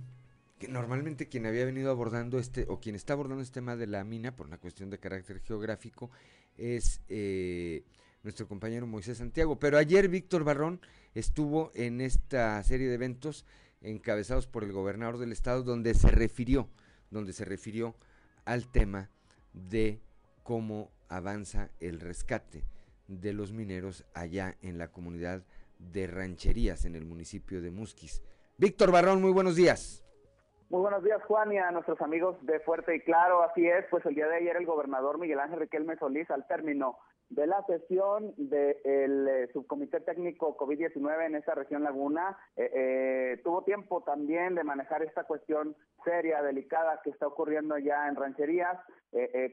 Speaker 1: que normalmente quien había venido abordando este, o quien está abordando este tema de la mina, por una cuestión de carácter geográfico, es eh, nuestro compañero Moisés Santiago. Pero ayer Víctor Barrón estuvo en esta serie de eventos encabezados por el gobernador del estado, donde se refirió, donde se refirió al tema de cómo avanza el rescate de los mineros allá en la comunidad de rancherías en el municipio de Musquis. Víctor Barrón, muy buenos días.
Speaker 23: Muy buenos días, Juan, y a nuestros amigos de Fuerte y Claro. Así es, pues el día de ayer el gobernador Miguel Ángel Riquelme Solís, al término de la sesión del eh, subcomité técnico COVID-19 en esa región Laguna. Eh, eh, tuvo tiempo también de manejar esta cuestión seria, delicada que está ocurriendo ya en rancherías.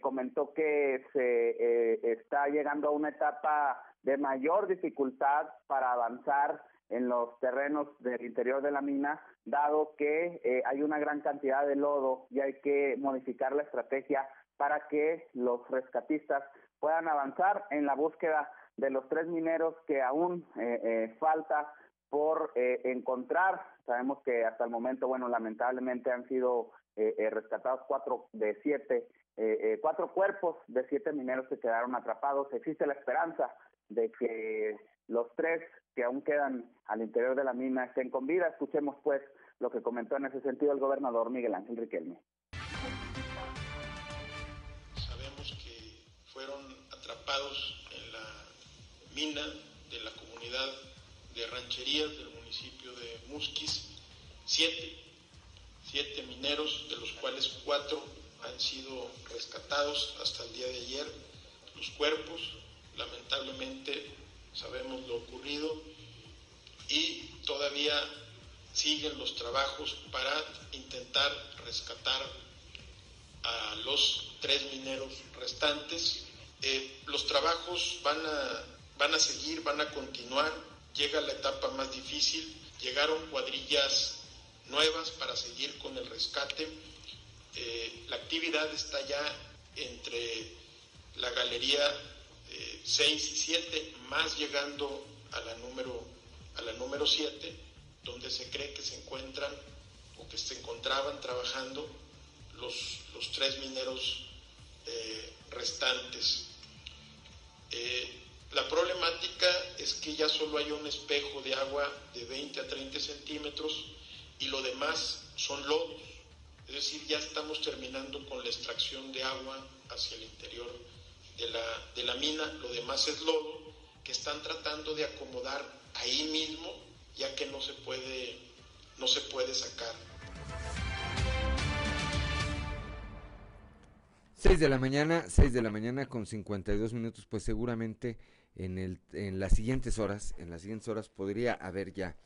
Speaker 23: comentó que se está llegando a una etapa de mayor dificultad para avanzar en los terrenos del interior de la mina, dado que hay una gran cantidad de lodo y hay que modificar la estrategia para que los rescatistas puedan avanzar en la búsqueda de los tres mineros que aún eh, eh, falta por eh, encontrar. Sabemos que hasta el momento, bueno, lamentablemente han sido rescatados cuatro de siete, cuatro cuerpos de siete mineros que quedaron atrapados. Existe la esperanza de que los tres que aún quedan al interior de la mina estén con vida. Escuchemos pues lo que comentó en ese sentido el gobernador Miguel Ángel Riquelme.
Speaker 8: en la mina de la comunidad de rancherías del municipio de Musquis, siete, siete mineros, de los cuales cuatro han sido rescatados hasta el día de ayer. Los cuerpos, lamentablemente, sabemos lo ocurrido y todavía siguen los trabajos para intentar rescatar a los tres mineros restantes. Eh, los trabajos van a, van a seguir, van a continuar, llega la etapa más difícil, llegaron cuadrillas nuevas para seguir con el rescate. Eh, la actividad está ya entre la galería 6 eh, y 7, más llegando a la número a la número 7, donde se cree que se encuentran o que se encontraban trabajando los, los tres mineros restantes. Eh, la problemática es que ya solo hay un espejo de agua de 20 a 30 centímetros y lo demás son lodos. Es decir, ya estamos terminando con la extracción de agua hacia el interior de la, de la mina. Lo demás es lodo que están tratando de acomodar ahí mismo, ya que no se puede, no se puede sacar.
Speaker 1: 6 de la mañana, 6 de la mañana con 52 minutos, pues seguramente en, el, en las siguientes horas, en las siguientes horas podría haber ya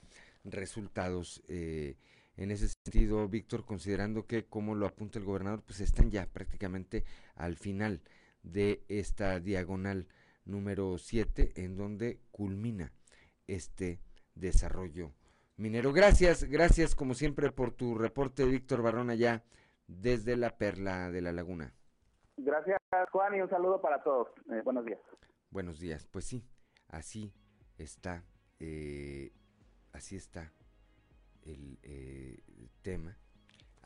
Speaker 1: resultados eh, en ese sentido, Víctor, considerando que, como lo apunta el gobernador, pues están ya prácticamente al final de esta diagonal número 7, en donde culmina este desarrollo minero. Gracias, gracias como siempre por tu reporte, Víctor Barrón, allá desde la Perla de la Laguna.
Speaker 23: Gracias, Juan, y un saludo para todos. Eh, buenos días.
Speaker 1: Buenos días. Pues sí, así está, eh, así está el eh, tema.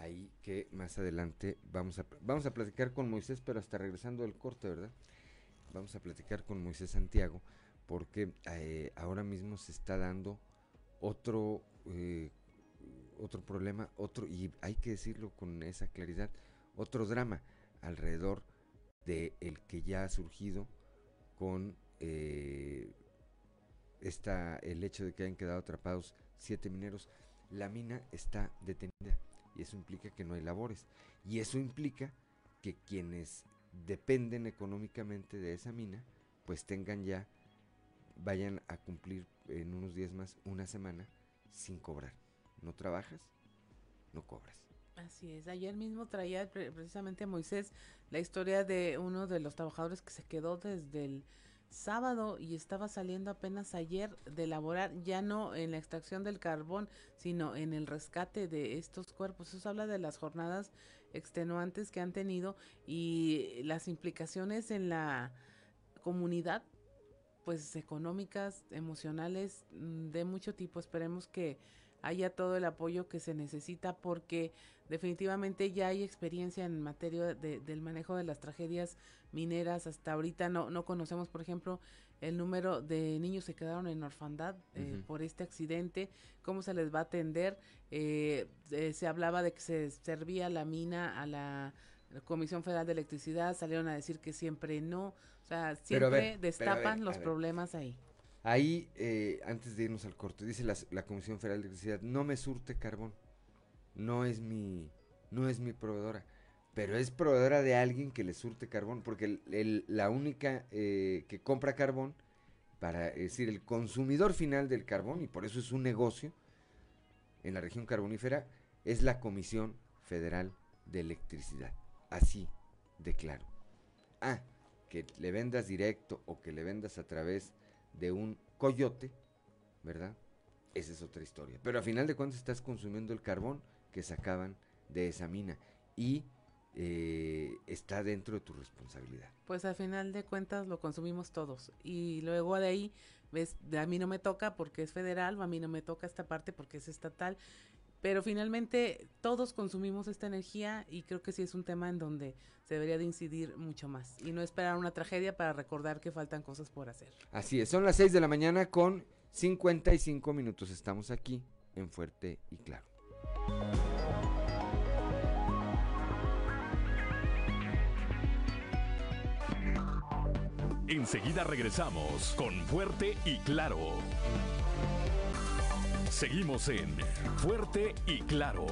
Speaker 1: Ahí que más adelante vamos a, vamos a platicar con Moisés, pero hasta regresando del corte, ¿verdad? Vamos a platicar con Moisés Santiago, porque ahora mismo se está dando otro, otro problema, otro, y hay que decirlo con esa claridad, otro drama alrededor de que ya ha surgido con eh, esta, el hecho de que hayan quedado atrapados siete mineros. La mina está detenida y eso implica que no hay labores. Y eso implica que quienes dependen económicamente de esa mina, pues tengan ya, vayan a cumplir en unos días más una semana sin cobrar. No trabajas, no cobras.
Speaker 2: Así es, ayer mismo traía precisamente Moisés la historia de uno de los trabajadores que se quedó desde el sábado y estaba saliendo apenas ayer de elaborar, ya no en la extracción del carbón, sino en el rescate de estos cuerpos. Eso habla de las jornadas extenuantes que han tenido y las implicaciones en la comunidad, pues económicas, emocionales, mm, de mucho tipo. Esperemos que haya todo el apoyo que se necesita porque definitivamente ya hay experiencia en materia de, del manejo de las tragedias mineras. Hasta ahorita no, no conocemos, por ejemplo, el número de niños que quedaron en orfandad eh, por este accidente, cómo se les va a atender. Eh, eh, se hablaba de que se servía la mina a la Comisión Federal de Electricidad, salieron a decir que siempre no. O sea, siempre destapan los problemas ahí.
Speaker 1: Ahí, antes de irnos al corte, dice la, Comisión Federal de Electricidad, no me surte carbón, no es mi, no es mi proveedora pero es proveedora de alguien que le surte carbón, porque la única eh, que compra carbón, para decir, el consumidor final del carbón, y por eso es un negocio en la región carbonífera, es la Comisión Federal de Electricidad. Así de claro. Ah, que le vendas directo o que le vendas a través de un coyote, ¿verdad? Esa es otra historia. Pero a final de cuentas estás consumiendo el carbón que sacaban de esa mina. Y eh, está dentro de tu responsabilidad.
Speaker 2: Pues al final de cuentas lo consumimos todos y luego de ahí, ves, a mí no me toca porque es federal, a mí no me toca esta parte porque es estatal, pero finalmente todos consumimos esta energía y creo que sí es un tema en donde se debería de incidir mucho más y no esperar una tragedia para recordar que faltan cosas por hacer.
Speaker 1: Así es, son las 6 de la mañana con 55 minutos, estamos aquí en Fuerte y Claro.
Speaker 3: Enseguida regresamos con Fuerte y Claro. Seguimos en Fuerte y Claro.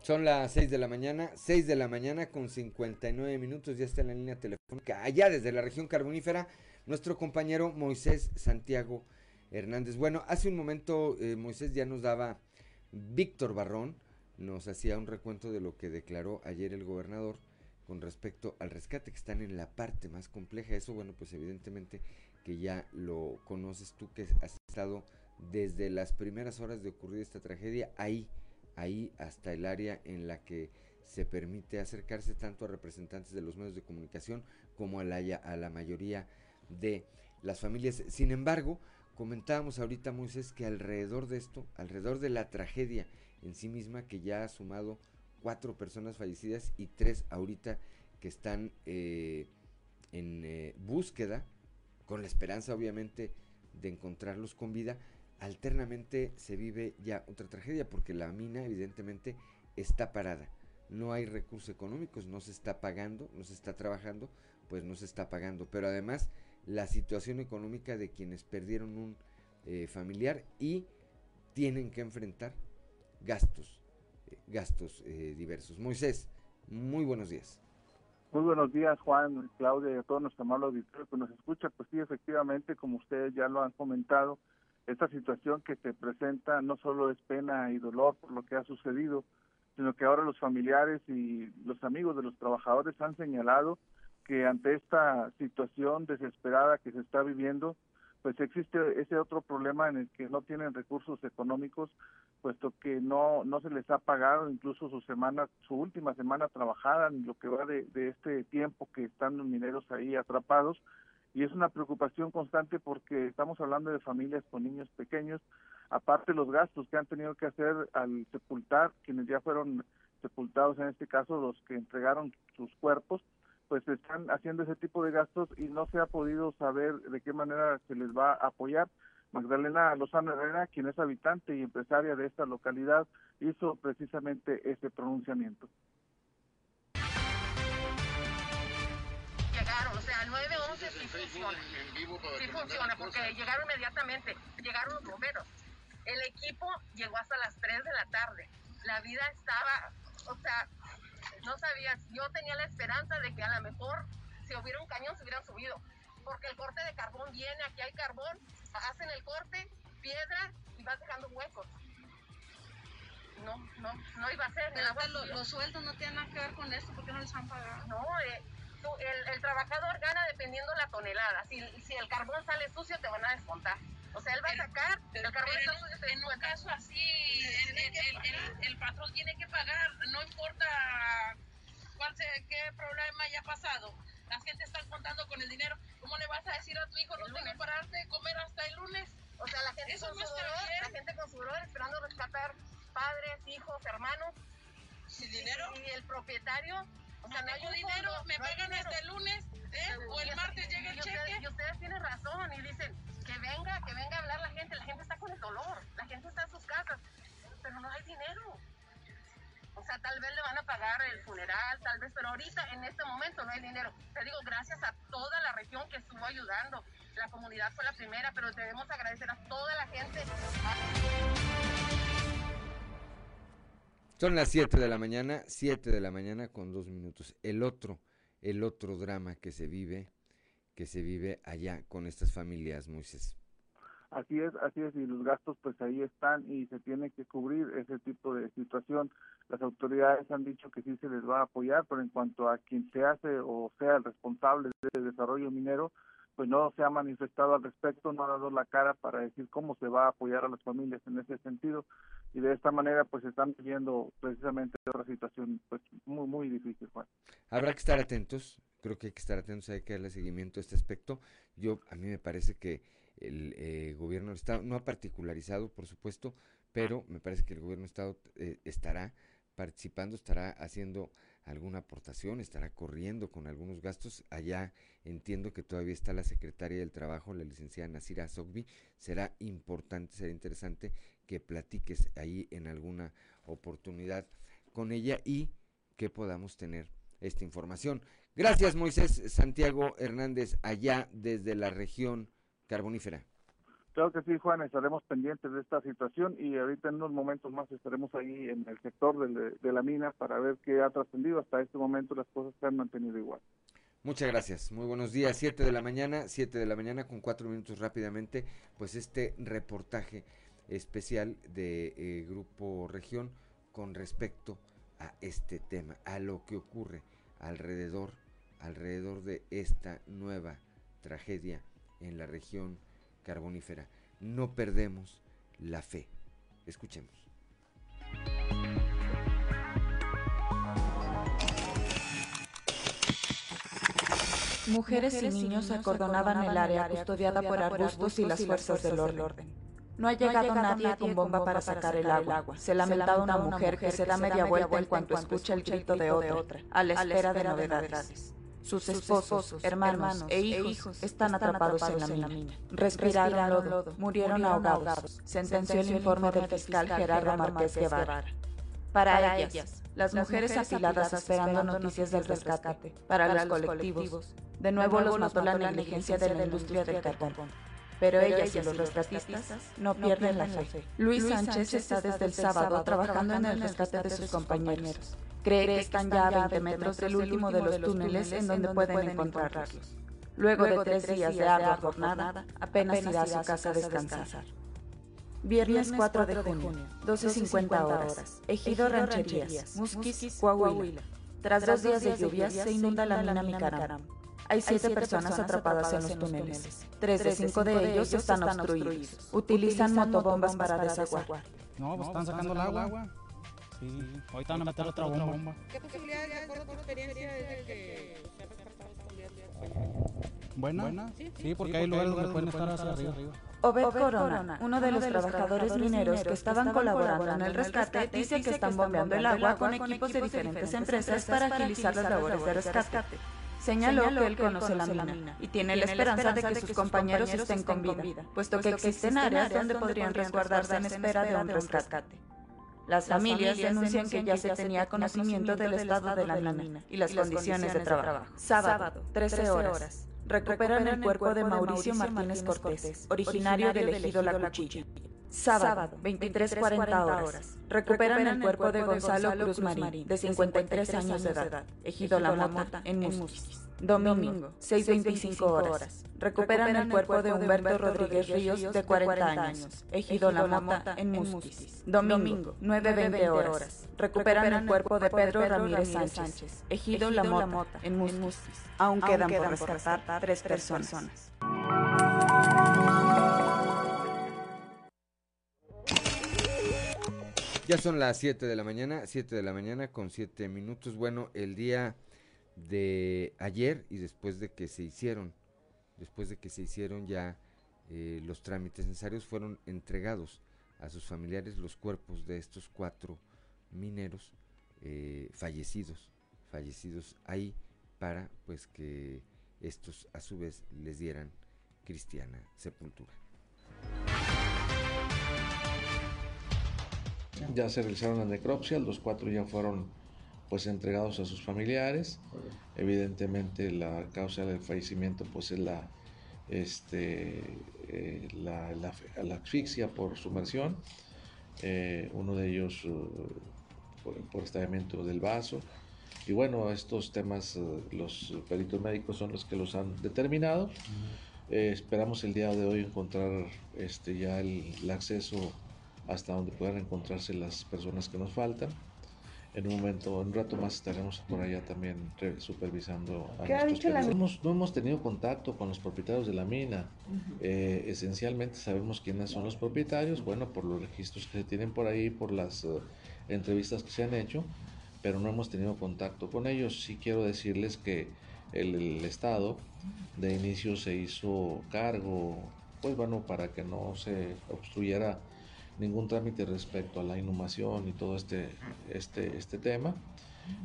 Speaker 1: Son las 6 de la mañana, 6 de la mañana con 59 minutos, ya está en la línea telefónica, allá desde la región carbonífera, nuestro compañero Moisés Santiago Hernández. Bueno, hace un momento eh, Moisés ya nos daba Víctor Barrón nos hacía un recuento de lo que declaró ayer el gobernador con respecto al rescate, que están en la parte más compleja. Eso, bueno, pues evidentemente que ya lo conoces tú, que has estado desde las primeras horas de ocurrir esta tragedia, ahí, ahí hasta el área en la que se permite acercarse tanto a representantes de los medios de comunicación como a la, a la mayoría de las familias. Sin embargo, Comentábamos ahorita, Moisés, que alrededor de esto, alrededor de la tragedia en sí misma, que ya ha sumado cuatro personas fallecidas y tres ahorita que están eh, en eh, búsqueda, con la esperanza obviamente de encontrarlos con vida, alternamente se vive ya otra tragedia, porque la mina evidentemente está parada. No hay recursos económicos, no se está pagando, no se está trabajando, pues no se está pagando. Pero además la situación económica de quienes perdieron un eh, familiar y tienen que enfrentar gastos, gastos eh, diversos. Moisés, muy buenos días.
Speaker 24: Muy buenos días, Juan, Claudia y a todos nuestro amable auditorio que nos escucha. Pues sí, efectivamente, como ustedes ya lo han comentado, esta situación que se presenta no solo es pena y dolor por lo que ha sucedido, sino que ahora los familiares y los amigos de los trabajadores han señalado que ante esta situación desesperada que se está viviendo, pues existe ese otro problema en el que no tienen recursos económicos, puesto que no no se les ha pagado incluso su semana, su última semana trabajada, en lo que va de, de este tiempo que están los mineros ahí atrapados, y es una preocupación constante porque estamos hablando de familias con niños pequeños, aparte los gastos que han tenido que hacer al sepultar, quienes ya fueron sepultados en este caso, los que entregaron sus cuerpos, pues están haciendo ese tipo de gastos y no se ha podido saber de qué manera se les va a apoyar. Magdalena Lozano Herrera, quien es habitante y empresaria de esta localidad, hizo precisamente ese pronunciamiento.
Speaker 25: Llegaron, o sea, al 911 sí funciona. Sí funciona, porque llegaron inmediatamente, llegaron los bomberos. El equipo llegó hasta las 3 de la tarde. La vida estaba, o sea, no sabías, yo tenía la esperanza de que a lo mejor si hubiera un cañón se hubieran subido, porque el corte de carbón viene, aquí hay carbón, hacen el corte, piedra y vas dejando huecos. No, no, no iba a ser.
Speaker 26: Pero los, los, sueldos no tienen nada que ver con esto, porque no les han pagado?
Speaker 25: No, eh, tú, el, el, trabajador gana dependiendo la tonelada. Si, si el carbón sale sucio, te van a descontar. O sea, él va a sacar, el carbón
Speaker 26: está sucio, en un caso así, el, el, el, patrón tiene que pagar, no importa cuál sea, qué problema haya pasado. La gente está contando con el dinero. ¿Cómo le vas a decir a tu hijo, no tengo para darte de comer hasta el lunes?
Speaker 25: O sea, la gente,
Speaker 26: Eso
Speaker 25: con
Speaker 26: no
Speaker 25: su dolor, la gente con su dolor esperando rescatar padres, hijos, hermanos.
Speaker 26: ¿Sin dinero?
Speaker 25: Y, el propietario, o sea, no hay
Speaker 26: dinero,
Speaker 25: fondo,
Speaker 26: me
Speaker 25: no
Speaker 26: pagan
Speaker 25: dinero.
Speaker 26: hasta el lunes, ¿eh? O el martes llega el
Speaker 25: ustedes-
Speaker 26: cheque.
Speaker 25: Y ustedes tienen razón y dicen que venga, que venga a hablar la gente. La gente está con el dolor, la gente está en sus casas, pero no hay dinero. Sea, tal vez le van a pagar el funeral, tal vez, pero ahorita, en este momento, no hay dinero. Te digo, gracias a toda la región que estuvo ayudando. La comunidad fue la primera, pero debemos agradecer a toda la gente.
Speaker 1: Son las 7 de la mañana, 7 de la mañana con dos minutos. El otro, el otro drama que se vive, que se vive allá con estas familias, Moisés.
Speaker 24: Así es, así es, y los gastos pues ahí están y se tiene que cubrir ese tipo de situación. Las autoridades han dicho que sí se les va a apoyar, pero en cuanto a quien se hace o sea el responsable del desarrollo minero, pues no se ha manifestado al respecto, no ha dado la cara para decir cómo se va a apoyar a las familias en ese sentido y de esta manera pues están viviendo precisamente otra situación pues muy muy difícil, Juan.
Speaker 1: Habrá que estar atentos, creo que hay que estar atentos, hay que darle seguimiento a este aspecto. Yo, a mí me parece que el eh, gobierno del Estado, no ha particularizado, por supuesto, pero me parece que el gobierno del Estado eh, estará participando, estará haciendo alguna aportación, estará corriendo con algunos gastos. Allá entiendo que todavía está la secretaria del Trabajo, la licenciada Nasira Sogbi. Será importante, será interesante que platiques ahí en alguna oportunidad con ella y que podamos tener esta información. Gracias, Moisés Santiago Hernández, allá desde la región carbonífera.
Speaker 24: Claro que sí, Juan, estaremos pendientes de esta situación y ahorita en unos momentos más estaremos ahí en el sector de, de la mina para ver qué ha trascendido. Hasta este momento las cosas se han mantenido igual.
Speaker 1: Muchas gracias, muy buenos días. Siete de la mañana, siete de la mañana con cuatro minutos rápidamente, pues este reportaje especial de eh, Grupo Región con respecto a este tema, a lo que ocurre alrededor, alrededor de esta nueva tragedia en la región carbonífera. No perdemos la fe. Escuchemos.
Speaker 27: Mujeres y niños acordonaban el área custodiada por arbustos y las fuerzas del orden. No ha llegado nadie con bomba para sacar el agua. Se lamentaba una mujer que se da media vuelta en cuanto escucha el grito de otra, a la espera de novedades. Sus esposos, hermanos e hijos están atrapados en la mina. Respiraron lodo, murieron ahogados, sentenció el informe del fiscal Gerardo Márquez Guevara. Para ellas, las mujeres afiladas esperando noticias del rescate, para los colectivos, de nuevo los mató la negligencia de la industria del carbón. Pero ellas y los rescatistas no pierden la fe. Luis Sánchez está desde el sábado trabajando en el rescate de sus compañeros. Cree que están ya a 20 metros del último de los túneles en donde pueden encontrarlos. Luego de tres días de ardua jornada, apenas irá a su casa a descansar. Viernes 4 de junio, 12.50 horas. Ejido Rancherías, Musquis, Coahuila. Tras dos días de lluvias, se inunda la mina Micaram. Hay siete personas atrapadas en los túneles. Tres de cinco de ellos están obstruidos. Utilizan motobombas para desaguar.
Speaker 28: No, pues están sacando el agua. Sí, ahorita van a meter otra bomba.
Speaker 26: ¿Qué posibilidades, de acuerdo a tu experiencia, es de que se
Speaker 28: ¿Buena? ¿Buena? Sí, porque hay lugares donde pueden estar hacia arriba.
Speaker 27: Obed Corona, uno de los trabajadores mineros que estaban colaborando en el rescate, dice que están bombeando el agua con equipos de diferentes empresas para agilizar las labores de rescate. Señaló que él conoce la mina y tiene la esperanza de que sus compañeros estén con vida, puesto que existen áreas donde podrían resguardarse en espera de un rescate. Las familias denuncian que ya se tenía conocimiento del estado de la mina y las condiciones de trabajo. Sábado, 13 horas. Recuperan el cuerpo de Mauricio Martínez Cortés, originario del ejido La Cuchilla. Sábado, 23.40 horas. Recuperan el cuerpo de Gonzalo Cruz Marín, de 53 años de edad, ejido La Mota, en Musquis. Domingo, 6.25 horas. Recuperan el cuerpo de Humberto Rodríguez Ríos, de 40 años, ejido La Mota, en Musquis. Domingo, 9.20 horas. Recuperan el cuerpo de Pedro Ramírez Sánchez, ejido La Mota, en Musquis. Aún quedan por rescatar tres personas.
Speaker 1: Ya son las 7 de la mañana, 7 de la mañana con 7 minutos. Bueno, el día de ayer y después de que se hicieron, después de que se hicieron ya eh, los trámites necesarios, fueron entregados a sus familiares los cuerpos de estos cuatro mineros eh, fallecidos, fallecidos ahí para pues que estos a su vez les dieran cristiana sepultura.
Speaker 12: Ya se realizaron las necropsias, los cuatro ya fueron pues entregados a sus familiares. Evidentemente la causa del fallecimiento pues es la, este, eh, la, la, asfixia por sumersión, eh, uno de ellos uh, por, estallamiento del vaso. Y bueno, estos temas uh, los peritos médicos son los que los han determinado. Eh, esperamos el día de hoy encontrar este, ya el, el acceso hasta donde puedan encontrarse las personas que nos faltan. En un momento, en un rato más estaremos por allá también supervisando. A
Speaker 16: ¿Qué ha dicho la
Speaker 12: no hemos, no hemos tenido contacto con los propietarios de la mina. Eh, esencialmente sabemos quiénes son los propietarios, bueno, por los registros que se tienen por ahí, por las eh, entrevistas que se han hecho, pero no hemos tenido contacto con ellos. Sí quiero decirles que el, el Estado de inicio se hizo cargo, pues bueno, para que no se obstruyera ningún trámite respecto a la inhumación y todo este, este, este tema.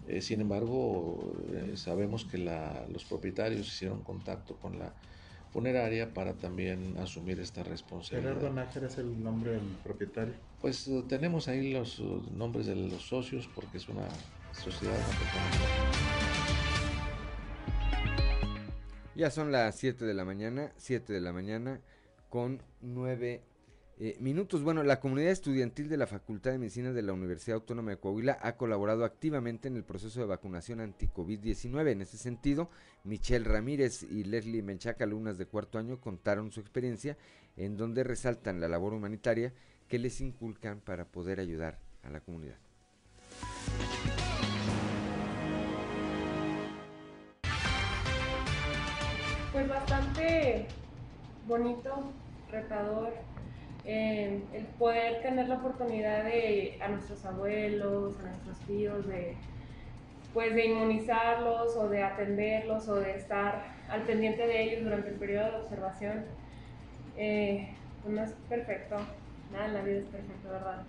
Speaker 12: Eh, sin embargo, eh, sabemos que la, los propietarios hicieron contacto con la funeraria para también asumir esta responsabilidad.
Speaker 17: ¿Gerardo Nájera es el nombre del propietario?
Speaker 12: Pues uh, tenemos ahí los uh, nombres de los socios porque es una sociedad.
Speaker 1: Ya son las 7 de la mañana, 7 de la mañana con 9 eh, minutos. Bueno, la comunidad estudiantil de la Facultad de Medicina de la Universidad Autónoma de Coahuila ha colaborado activamente en el proceso de vacunación anti-COVID-19. En ese sentido, Michelle Ramírez y Leslie Menchaca, alumnas de cuarto año, contaron su experiencia en donde resaltan la labor humanitaria que les inculcan para poder ayudar a la comunidad.
Speaker 29: Pues bastante bonito, retador, el poder tener la oportunidad de a nuestros abuelos, a nuestros tíos, de pues de inmunizarlos o de atenderlos o de estar al pendiente de ellos durante el periodo de observación. Eh, pues no es perfecto, nada en la vida es perfecto, ¿verdad?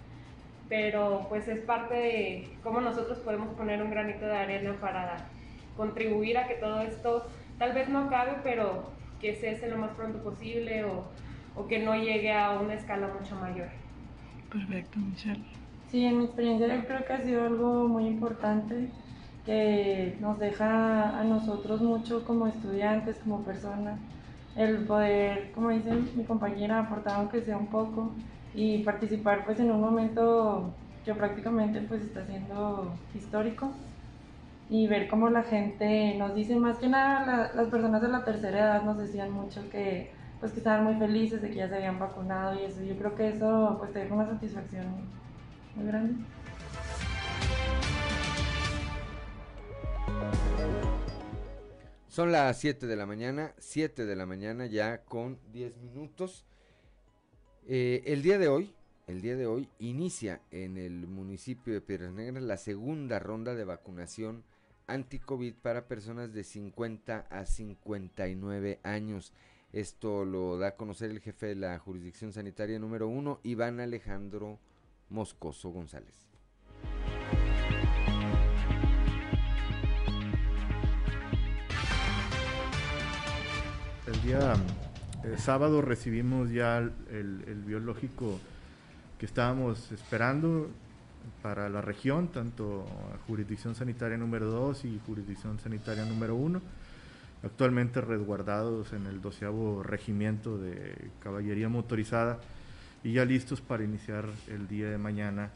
Speaker 29: Pero pues es parte de cómo nosotros podemos poner un granito de arena para contribuir a que todo esto tal vez no acabe, pero que cese lo más pronto posible o o que no llegue a una escala mucho mayor.
Speaker 30: Perfecto, Michelle.
Speaker 29: Sí, en mi experiencia yo creo que ha sido algo muy importante que nos deja a nosotros mucho como estudiantes, como personas, el poder, como dice mi compañera, aportar aunque sea un poco y participar pues en un momento que prácticamente pues está siendo histórico y ver cómo la gente nos dice, más que nada las personas de la tercera edad nos decían mucho que pues que estaban muy felices de que ya se habían vacunado y eso. Yo creo que eso pues te deja una satisfacción muy grande.
Speaker 1: Son las 7 de la mañana, 7 de la mañana ya con 10 minutos. Eh, el día de hoy, el día de hoy inicia en el municipio de Piedras Negras la segunda ronda de vacunación anti-COVID para personas de 50 a 59 años. Esto lo da a conocer el jefe de la jurisdicción sanitaria número uno, Iván Alejandro Moscoso González.
Speaker 31: El día sábado recibimos ya el, el biológico que estábamos esperando para la región, tanto jurisdicción sanitaria número 2 y jurisdicción sanitaria número 1 actualmente resguardados en el doceavo regimiento de caballería motorizada y ya listos para iniciar el día de mañana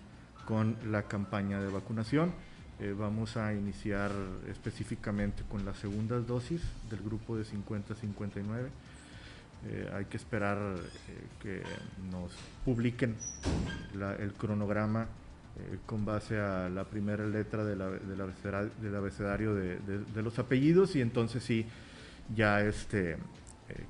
Speaker 31: con la campaña de vacunación. Eh, vamos a iniciar específicamente con las segundas dosis del grupo de 50-59. Eh, hay que esperar eh, que nos publiquen el cronograma con base a la primera letra del abecedario de, los apellidos y entonces sí, ya este,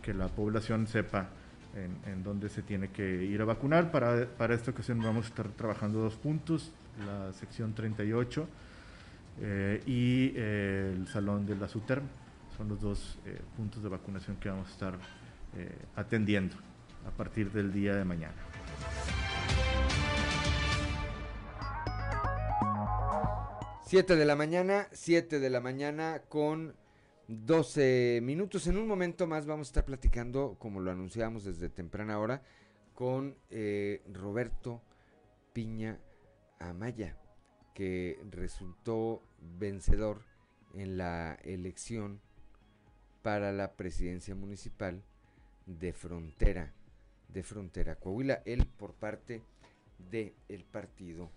Speaker 31: que la población sepa en, dónde se tiene que ir a vacunar. Para, para esta ocasión vamos a estar trabajando dos puntos, la sección 38 eh, y eh, el Salón de la SUTERM. Son los dos eh, puntos de vacunación que vamos a estar atendiendo a partir del día de mañana.
Speaker 1: Siete de la mañana, siete de la mañana con 12 minutos. En un momento más vamos a estar platicando, como lo anunciamos desde temprana hora, con Roberto Piña Amaya que resultó vencedor en la elección para la presidencia municipal de Frontera, de Frontera Coahuila, él por parte del el partido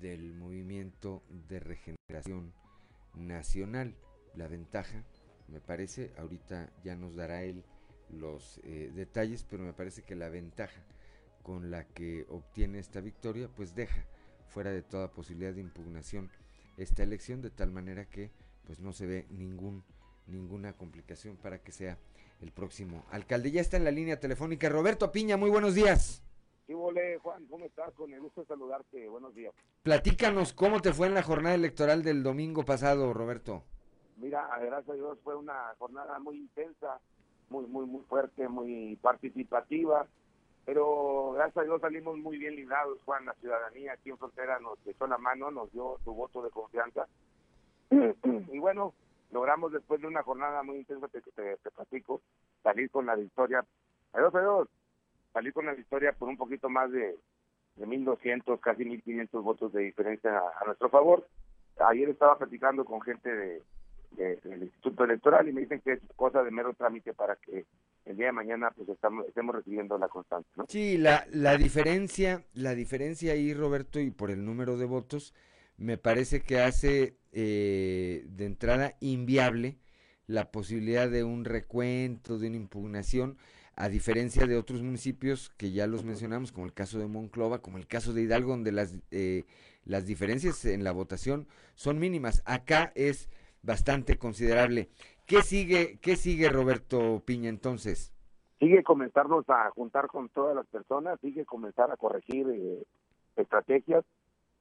Speaker 1: del Movimiento de Regeneración Nacional. La ventaja, me parece, ahorita ya nos dará él los eh, detalles, pero me parece que la ventaja con la que obtiene esta victoria, pues deja fuera de toda posibilidad de impugnación esta elección, de tal manera que pues no se ve ningún, ninguna complicación para que sea el próximo alcalde. Ya está en la línea telefónica Roberto Piña, muy buenos días.
Speaker 32: Sí, vole, Juan, ¿cómo estás? Con el gusto de saludarte, buenos días.
Speaker 1: Platícanos cómo te fue en la jornada electoral del domingo pasado, Roberto.
Speaker 32: Mira, gracias a Dios fue una jornada muy intensa, muy, muy, muy fuerte, muy participativa pero gracias a Dios salimos muy bien librados, Juan, la ciudadanía aquí en Frontera nos echó la mano, nos dio su voto de confianza, y bueno, logramos después de una jornada muy intensa, te, te, platico, salir con la victoria, adiós, adiós, salir con la victoria por un poquito más de, de 1.200, casi 1.500 votos de diferencia a, nuestro favor. Ayer estaba platicando con gente de, del Instituto Electoral y me dicen que es cosa de mero trámite para que el día de mañana pues estamos, estemos recibiendo la constancia. ¿no?
Speaker 1: Sí, la, la diferencia, la diferencia ahí, Roberto, y por el número de votos, me parece que hace eh, de entrada inviable la posibilidad de un recuento, de una impugnación, a diferencia de otros municipios que ya los mencionamos, como el caso de Monclova, como el caso de Hidalgo, donde las, eh, las diferencias en la votación son mínimas. Acá es bastante considerable. ¿Qué sigue, qué sigue Roberto Piña entonces?
Speaker 32: Sigue comenzarnos a juntar con todas las personas, sigue comenzar a corregir eh, estrategias,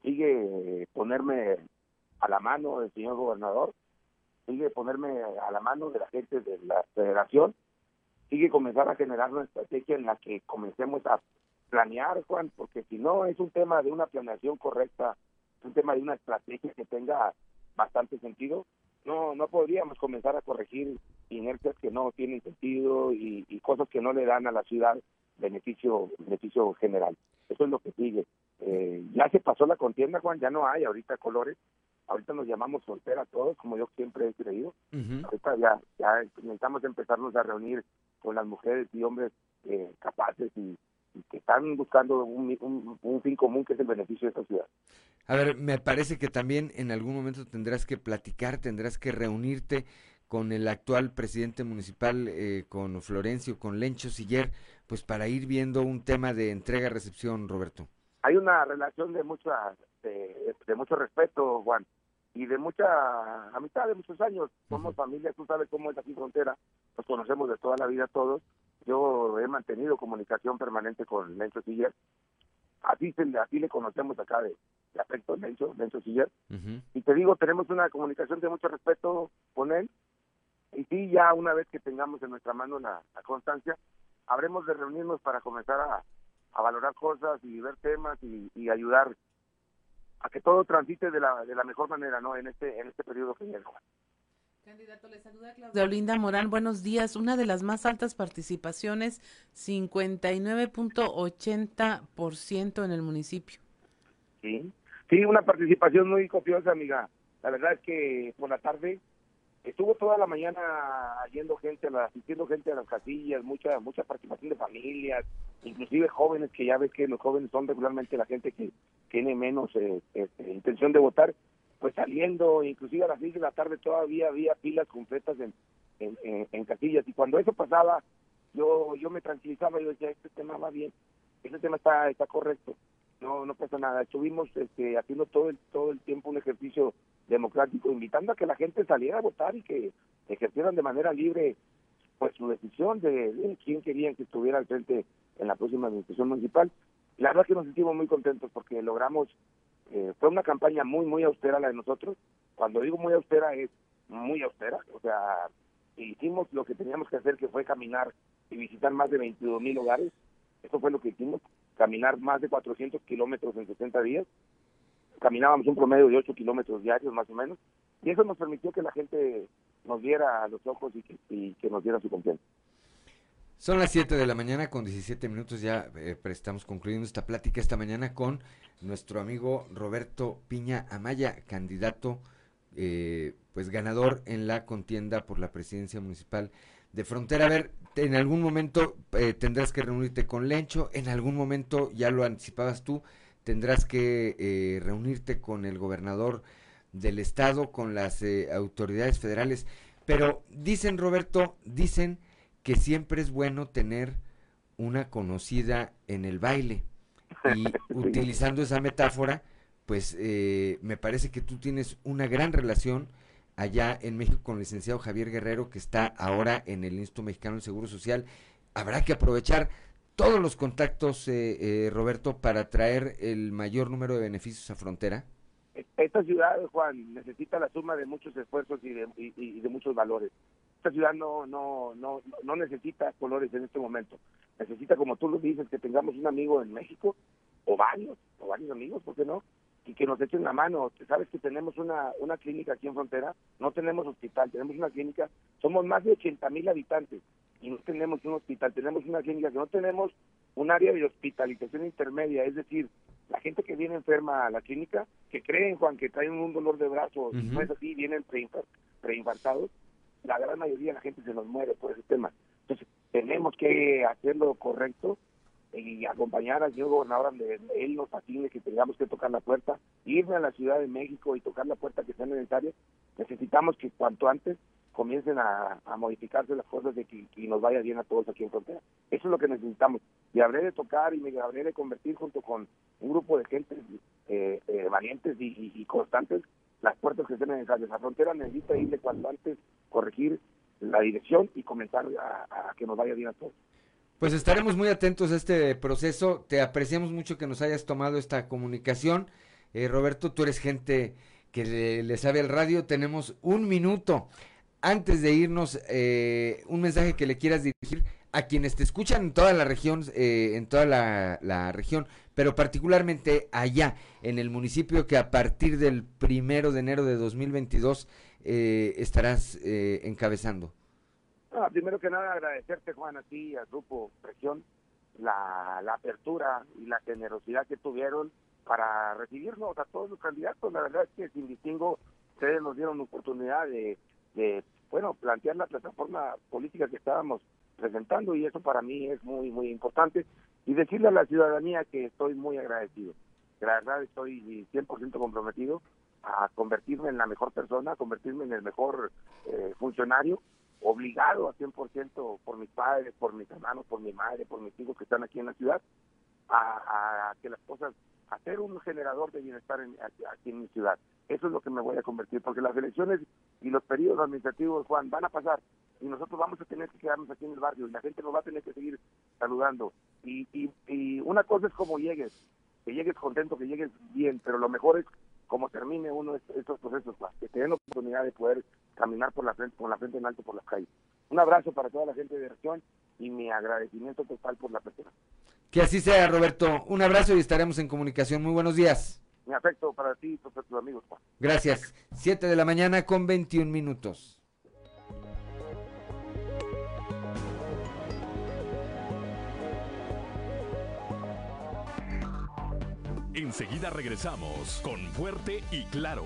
Speaker 32: sigue ponerme a la mano del señor gobernador, sigue ponerme a la mano de la gente de la federación, sigue comenzar a generar una estrategia en la que comencemos a planear, Juan, porque si no es un tema de una planeación correcta, es un tema de una estrategia que tenga bastante sentido, no no podríamos comenzar a corregir inercias que no tienen sentido y, cosas que no le dan a la ciudad beneficio beneficio general. Eso es lo que sigue. Eh, ya se pasó la contienda, Juan, ya no hay ahorita colores. Ahorita nos llamamos soltera todos, como yo siempre he creído. Ahorita ya, ya necesitamos empezarnos a reunir con las mujeres y hombres eh, capaces y, que están buscando un, un, fin común que es el beneficio de esta ciudad.
Speaker 1: A ver, me parece que también en algún momento tendrás que platicar, tendrás que reunirte con el actual presidente municipal, eh, con Florencio, con Lencho Siller, pues para ir viendo un tema de entrega-recepción, Roberto.
Speaker 32: Hay una relación de mucha, de, mucho respeto, Juan, y de mucha amistad de muchos años. Somos familia, tú sabes cómo es aquí frontera, nos conocemos de toda la vida todos. Yo he mantenido comunicación permanente con Lencho Siller. Así, se, así le conocemos acá de, de afecto, Lencho, Lencho Siller. Y te digo, tenemos una comunicación de mucho respeto con él. Y sí, ya una vez que tengamos en nuestra mano la, constancia, habremos de reunirnos para comenzar a, valorar cosas y ver temas y, ayudar a que todo transite de la, de la mejor manera, ¿no? En este, en este periodo que viene.
Speaker 2: Candidato, le saluda Claudia Olinda Morán. Buenos días. Una de las más altas participaciones, 59.80% en el municipio.
Speaker 32: Sí, Sí, una participación muy copiosa, amiga. La verdad es que por la tarde estuvo toda la mañana yendo gente, asistiendo gente a las casillas, mucha mucha participación de familias, inclusive jóvenes, que ya ves que los jóvenes son regularmente la gente que tiene menos eh, este, intención de votar, pues saliendo, inclusive a las 6 de la tarde todavía había pilas completas en- en casillas. Y cuando eso pasaba, yo yo me tranquilizaba, yo decía, este tema va bien, este tema está está correcto, no no pasa nada. Estuvimos este, haciendo todo el, todo el tiempo un ejercicio democrático, invitando a que la gente saliera a votar y que ejercieran de manera libre pues su decisión de, quién querían que estuviera al frente en la próxima administración municipal. La verdad que nos sentimos muy contentos porque logramos, eh, fue una campaña muy, muy austera la de nosotros. Cuando digo muy austera es muy austera, o sea, hicimos lo que teníamos que hacer, que fue caminar y visitar más de 22 mil hogares. Eso fue lo que hicimos, caminar más de 400 kilómetros en 60 días. Caminábamos un promedio de 8 kilómetros diarios más o menos. Y eso nos permitió que la gente nos viera a los ojos y que, nos diera su confianza.
Speaker 1: Son las 7 de la mañana con 17 minutos, ya eh, estamos concluyendo esta plática esta mañana con nuestro amigo Roberto Piña Amaya, candidato, eh, pues ganador en la contienda por la presidencia municipal de Frontera. A ver, en algún momento eh, tendrás que reunirte con Lencho, en algún momento, ya lo anticipabas tú, tendrás que eh, reunirte con el gobernador del estado, con las eh, autoridades federales, pero dicen, Roberto, dicen que siempre es bueno tener una conocida en el baile. Y utilizando esa metáfora, pues eh, me parece que tú tienes una gran relación allá en México con el licenciado Javier Guerrero, que está ahora en el Instituto Mexicano del Seguro Social. Habrá que aprovechar todos los contactos, eh, eh, Roberto, para traer el mayor número de beneficios a frontera.
Speaker 32: Esta ciudad, Juan, necesita la suma de muchos esfuerzos y de, y, y de muchos valores. Esta ciudad no, no, no, no necesita colores en este momento. Necesita, como tú lo dices, que tengamos un amigo en México, o varios, o varios amigos, ¿por qué no? Y que nos echen la mano. Sabes que tenemos una, una clínica aquí en Frontera, no tenemos hospital, tenemos una clínica, somos más de 80 mil habitantes y no tenemos un hospital, tenemos una clínica que no tenemos un área de hospitalización intermedia, es decir, la gente que viene enferma a la clínica, que creen, Juan, que traen un dolor de brazo, y no es así, vienen preinfar- preinfartados, la gran mayoría de la gente se nos muere por ese tema. Entonces, tenemos que hacer lo correcto y acompañar al señor gobernador donde él nos fascine que tengamos que tocar la puerta, irme a la Ciudad de México y tocar la puerta que sea necesaria. Necesitamos que cuanto antes comiencen a, a modificarse las cosas de que, nos vaya bien a todos aquí en Frontera. Eso es lo que necesitamos. Y habré de tocar y me habré de convertir junto con un grupo de gente eh, eh, valientes y, constantes las puertas que sean necesarias. La frontera necesita irle cuanto antes, corregir la dirección y comenzar a, que nos vaya bien a todos.
Speaker 1: Pues estaremos muy atentos a este proceso. Te apreciamos mucho que nos hayas tomado esta comunicación. Eh, Roberto, tú eres gente que le, sabe al radio. Tenemos un minuto antes de irnos. eh, un mensaje que le quieras dirigir a quienes te escuchan en toda la región, eh, en toda la, región, pero particularmente allá en el municipio que a partir del primero de enero de 2022 eh, estarás eh, encabezando.
Speaker 32: Ah, primero que nada, agradecerte, Juan, a ti y al Grupo Región, la apertura y la generosidad que tuvieron para recibirnos a todos los candidatos. La verdad es que sin distingo, ustedes nos dieron oportunidad de, de, bueno, plantear la plataforma política que estábamos presentando y eso para mí es muy, muy importante. Y decirle a la ciudadanía que estoy muy agradecido. Que la verdad estoy 100% comprometido a convertirme en la mejor persona, a convertirme en el mejor eh, funcionario, obligado a 100% por mis padres, por mis hermanos, por mi madre, por mis hijos que están aquí en la ciudad, a, a que las cosas, a ser un generador de bienestar en- aquí, aquí en mi ciudad. Eso es lo que me voy a convertir, porque las elecciones y los periodos administrativos, Juan, van a pasar y nosotros vamos a tener que quedarnos aquí en el barrio y la gente nos va a tener que seguir saludando. Y, y, y una cosa es como llegues, que llegues contento, que llegues bien, pero lo mejor es como termine uno de estos procesos, Juan, que te den la oportunidad de poder caminar por la frente, con la frente en alto por las calles. Un abrazo para toda la gente de región y mi agradecimiento total por la apertura.
Speaker 1: Que así sea, Roberto. Un abrazo y estaremos en comunicación. Muy buenos días.
Speaker 32: Mi afecto para ti y para tus amigos, Juan.
Speaker 1: Gracias. 7 de la mañana con 21 minutos.
Speaker 3: Enseguida regresamos con Fuerte y Claro.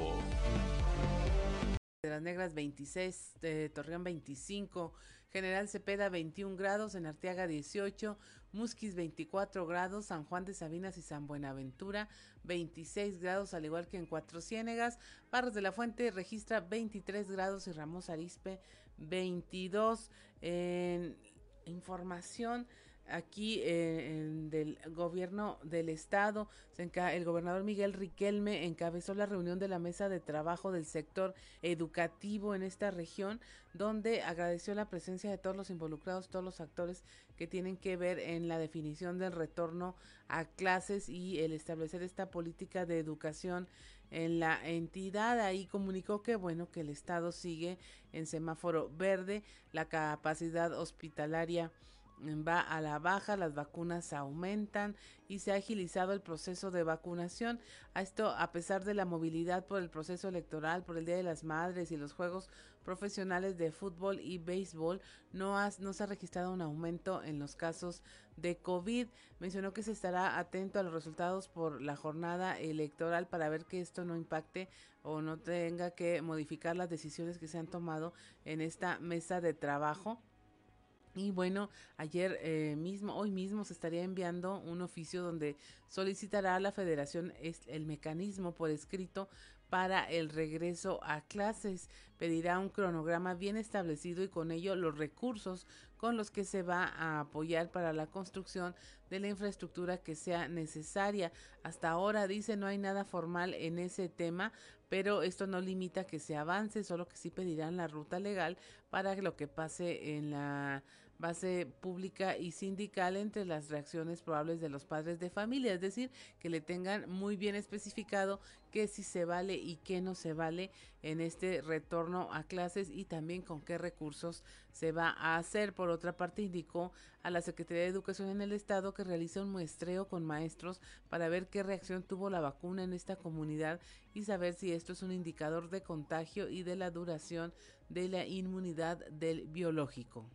Speaker 2: de las Negras 26, eh, Torreón 25, General Cepeda 21 grados, en Arteaga 18, Musquis 24 grados, San Juan de Sabinas y San Buenaventura 26 grados, al igual que en Cuatro Ciénegas. Barros de la Fuente registra 23 grados y Ramos Arispe 22. En información aquí eh, del gobierno del estado. El gobernador Miguel Riquelme encabezó la reunión de la mesa de trabajo del sector educativo en esta región, donde agradeció la presencia de todos los involucrados, todos los actores que tienen que ver en la definición del retorno a clases y el establecer esta política de educación en la entidad. Ahí comunicó que bueno que el estado sigue en semáforo verde, la capacidad hospitalaria va a la baja, las vacunas aumentan y se ha agilizado el proceso de vacunación. A esto, a pesar de la movilidad por el proceso electoral, por el Día de las Madres y los Juegos Profesionales de Fútbol y Béisbol, no, no se ha registrado un aumento en los casos de COVID. Mencionó que se estará atento a los resultados por la jornada electoral para ver que esto no impacte o no tenga que modificar las decisiones que se han tomado en esta mesa de trabajo y bueno, ayer eh, mismo, hoy mismo se estaría enviando un oficio donde solicitará a la federación el mecanismo por escrito para el regreso a clases. Pedirá un cronograma bien establecido y con ello los recursos con los que se va a apoyar para la construcción de la infraestructura que sea necesaria. Hasta ahora dice no hay nada formal en ese tema, pero esto no limita que se avance, solo que sí pedirán la ruta legal para lo que pase en la base pública y sindical entre las reacciones probables de los padres de familia, es decir, que le tengan muy bien especificado qué sí se vale y qué no se vale en este retorno a clases y también con qué recursos se va a hacer. Por otra parte, indicó a la Secretaría de Educación en el Estado que realiza un muestreo con maestros para ver qué reacción tuvo la vacuna en esta comunidad y saber si esto es un indicador de contagio y de la duración de la inmunidad del biológico.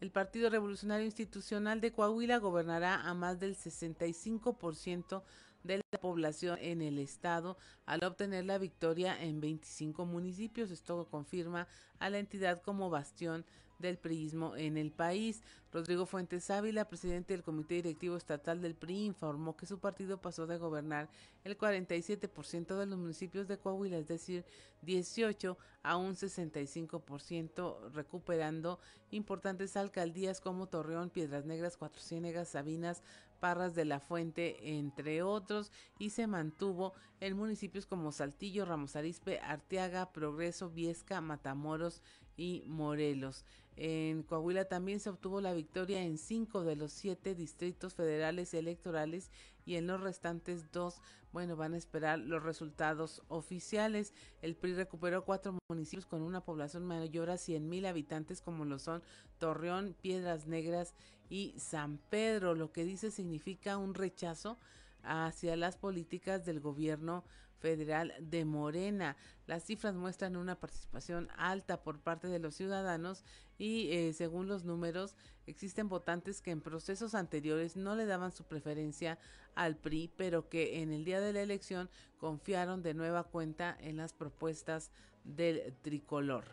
Speaker 2: El Partido Revolucionario Institucional de Coahuila gobernará a más del 65% de la población en el estado al obtener la victoria en 25 municipios. Esto confirma a la entidad como bastión del priismo en el país. Rodrigo Fuentes Ávila, presidente del Comité Directivo Estatal del PRI, informó que su partido pasó de gobernar el 47% de los municipios de Coahuila, es decir, 18 a un 65%, recuperando importantes alcaldías como Torreón, Piedras Negras, Cuatro Ciénegas, Sabinas, Parras de la Fuente, entre otros, y se mantuvo en municipios como Saltillo, Ramos Arizpe, Arteaga, Progreso, Viesca, Matamoros y Morelos. En Coahuila también se obtuvo la victoria en cinco de los siete distritos federales electorales y en los restantes dos, bueno, van a esperar los resultados oficiales. El PRI recuperó cuatro municipios con una población mayor a 100 mil habitantes como lo son Torreón, Piedras Negras y San Pedro, lo que dice significa un rechazo hacia las políticas del gobierno federal de Morena. Las cifras muestran una participación alta por parte de los ciudadanos y eh, según los números existen votantes que en procesos anteriores no le daban su preferencia al PRI, pero que en el día de la elección confiaron de nueva cuenta en las propuestas del tricolor.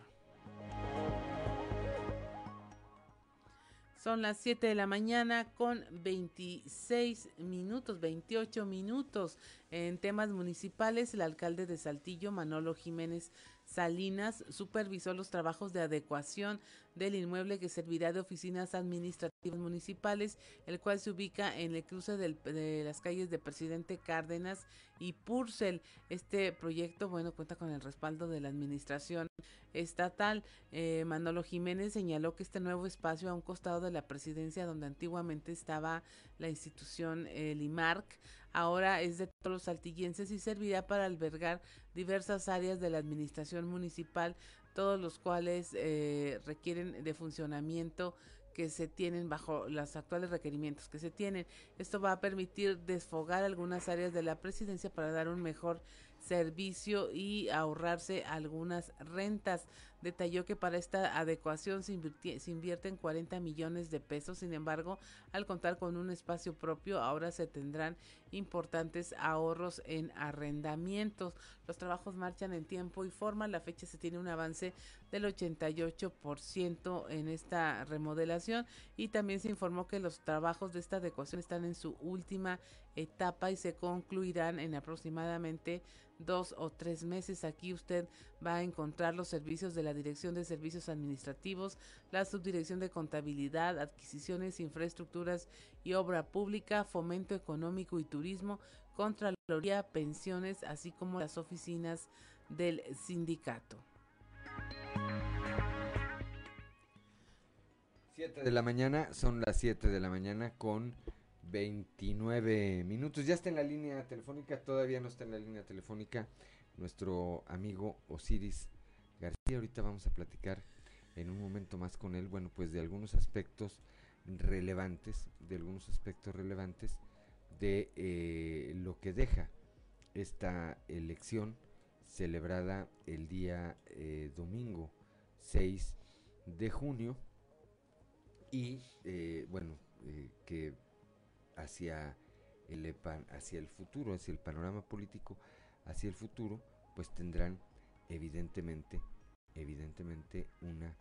Speaker 2: Son las 7 de la mañana con 26 minutos, 28 minutos. En temas municipales, el alcalde de Saltillo, Manolo Jiménez Salinas, supervisó los trabajos de adecuación del inmueble que servirá de oficinas administrativas municipales, el cual se ubica en el cruce de las calles de Presidente Cárdenas y Purcell. Este proyecto, bueno, cuenta con el respaldo de la administración estatal. Eh, Manolo Jiménez señaló que este nuevo espacio a un costado de la presidencia donde antiguamente estaba la institución el IMARC, ahora es de todos los saltillenses y servirá para albergar diversas áreas de la administración municipal, todos los cuales eh, requieren de funcionamiento que se tienen bajo los actuales requerimientos que se tienen. Esto va a permitir desfogar algunas áreas de la presidencia para dar un mejor servicio y ahorrarse algunas rentas. Detalló que para esta adecuación se, se invierten 40 millones de pesos, sin embargo, al contar con un espacio propio, ahora se tendrán importantes ahorros en arrendamientos. Los trabajos marchan en tiempo y forma, la fecha se tiene un avance del 88% en esta remodelación y también se informó que los trabajos de esta adecuación están en su última etapa y se concluirán en aproximadamente dos o tres meses. Aquí usted va a encontrar los servicios de la Dirección de Servicios Administrativos, la Subdirección de Contabilidad, Adquisiciones, Infraestructuras y Obra Pública, Fomento Económico y Turismo, Contraloría, Pensiones, así como las oficinas del sindicato.
Speaker 1: 7 de la mañana, son las 7 de la mañana con 29 minutos. Ya está en la línea telefónica, todavía no está en la línea telefónica nuestro amigo Osiris Ahorita vamos a platicar en un momento más con él, bueno, pues de algunos aspectos relevantes, de algunos aspectos relevantes de eh, lo que deja esta elección celebrada el día eh, domingo 6 de junio y eh, bueno, que hacia el, hacia el futuro, hacia el panorama político, hacia el futuro, pues tendrán evidentemente, evidentemente una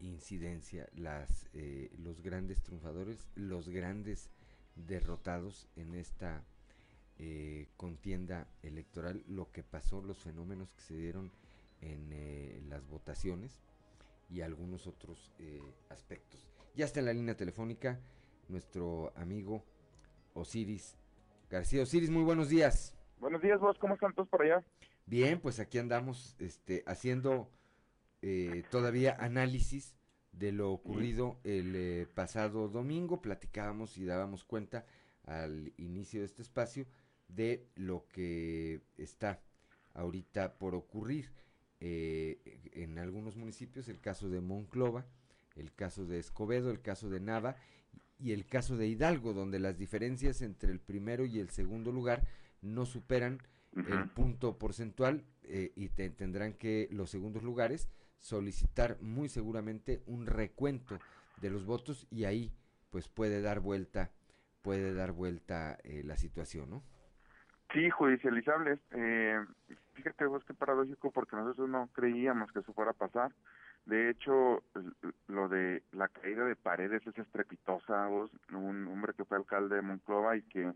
Speaker 1: incidencia las eh, los grandes triunfadores, los grandes derrotados en esta eh, contienda electoral, lo que pasó, los fenómenos que se dieron en eh, las votaciones y algunos otros aspectos. Ya está en la línea telefónica nuestro amigo Osiris García. Osiris, muy buenos días.
Speaker 33: Buenos días, vos, ¿cómo están todos por allá?
Speaker 1: Bien, pues aquí andamos este, haciendo eh, todavía análisis de lo ocurrido el eh, pasado domingo. Platicábamos y dábamos cuenta al inicio de este espacio de lo que está ahorita por ocurrir eh, en algunos municipios, el caso de Monclova, el caso de Escobedo, el caso de Nava y el caso de Hidalgo, donde las diferencias entre el primero y el segundo lugar no superan el punto porcentual eh, y tendrán que los segundos lugares solicitar muy seguramente un recuento de los votos y ahí pues puede dar vuelta puede dar vuelta eh, la situación, ¿no?
Speaker 33: Sí, judicializables. Eh, fíjate vos qué paradójico porque nosotros no creíamos que eso fuera a pasar. De hecho, lo de la caída de paredes es estrepitosa. un hombre que fue alcalde de Monclova y que eh,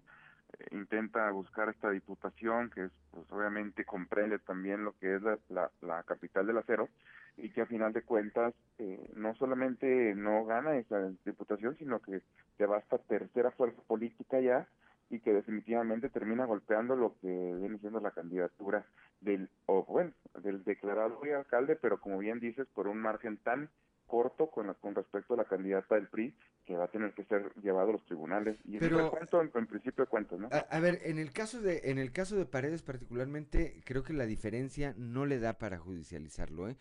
Speaker 33: intenta buscar esta diputación, que es, pues obviamente comprende también lo que es la, la, capital del acero, y que a final de cuentas eh, no solamente no gana esa diputación, sino que se va hasta tercera fuerza política ya, y que definitivamente termina golpeando lo que viene siendo la candidatura del, o bueno, del declarado alcalde, pero como bien dices, por un margen tan corto con, con respecto a la candidata del PRI que va a tener que ser llevado a los tribunales. Y
Speaker 1: pero,
Speaker 33: en, en, principio de cuentas no
Speaker 1: a, ver en el caso de en el caso de Paredes particularmente creo que la diferencia no le da para judicializarlo eh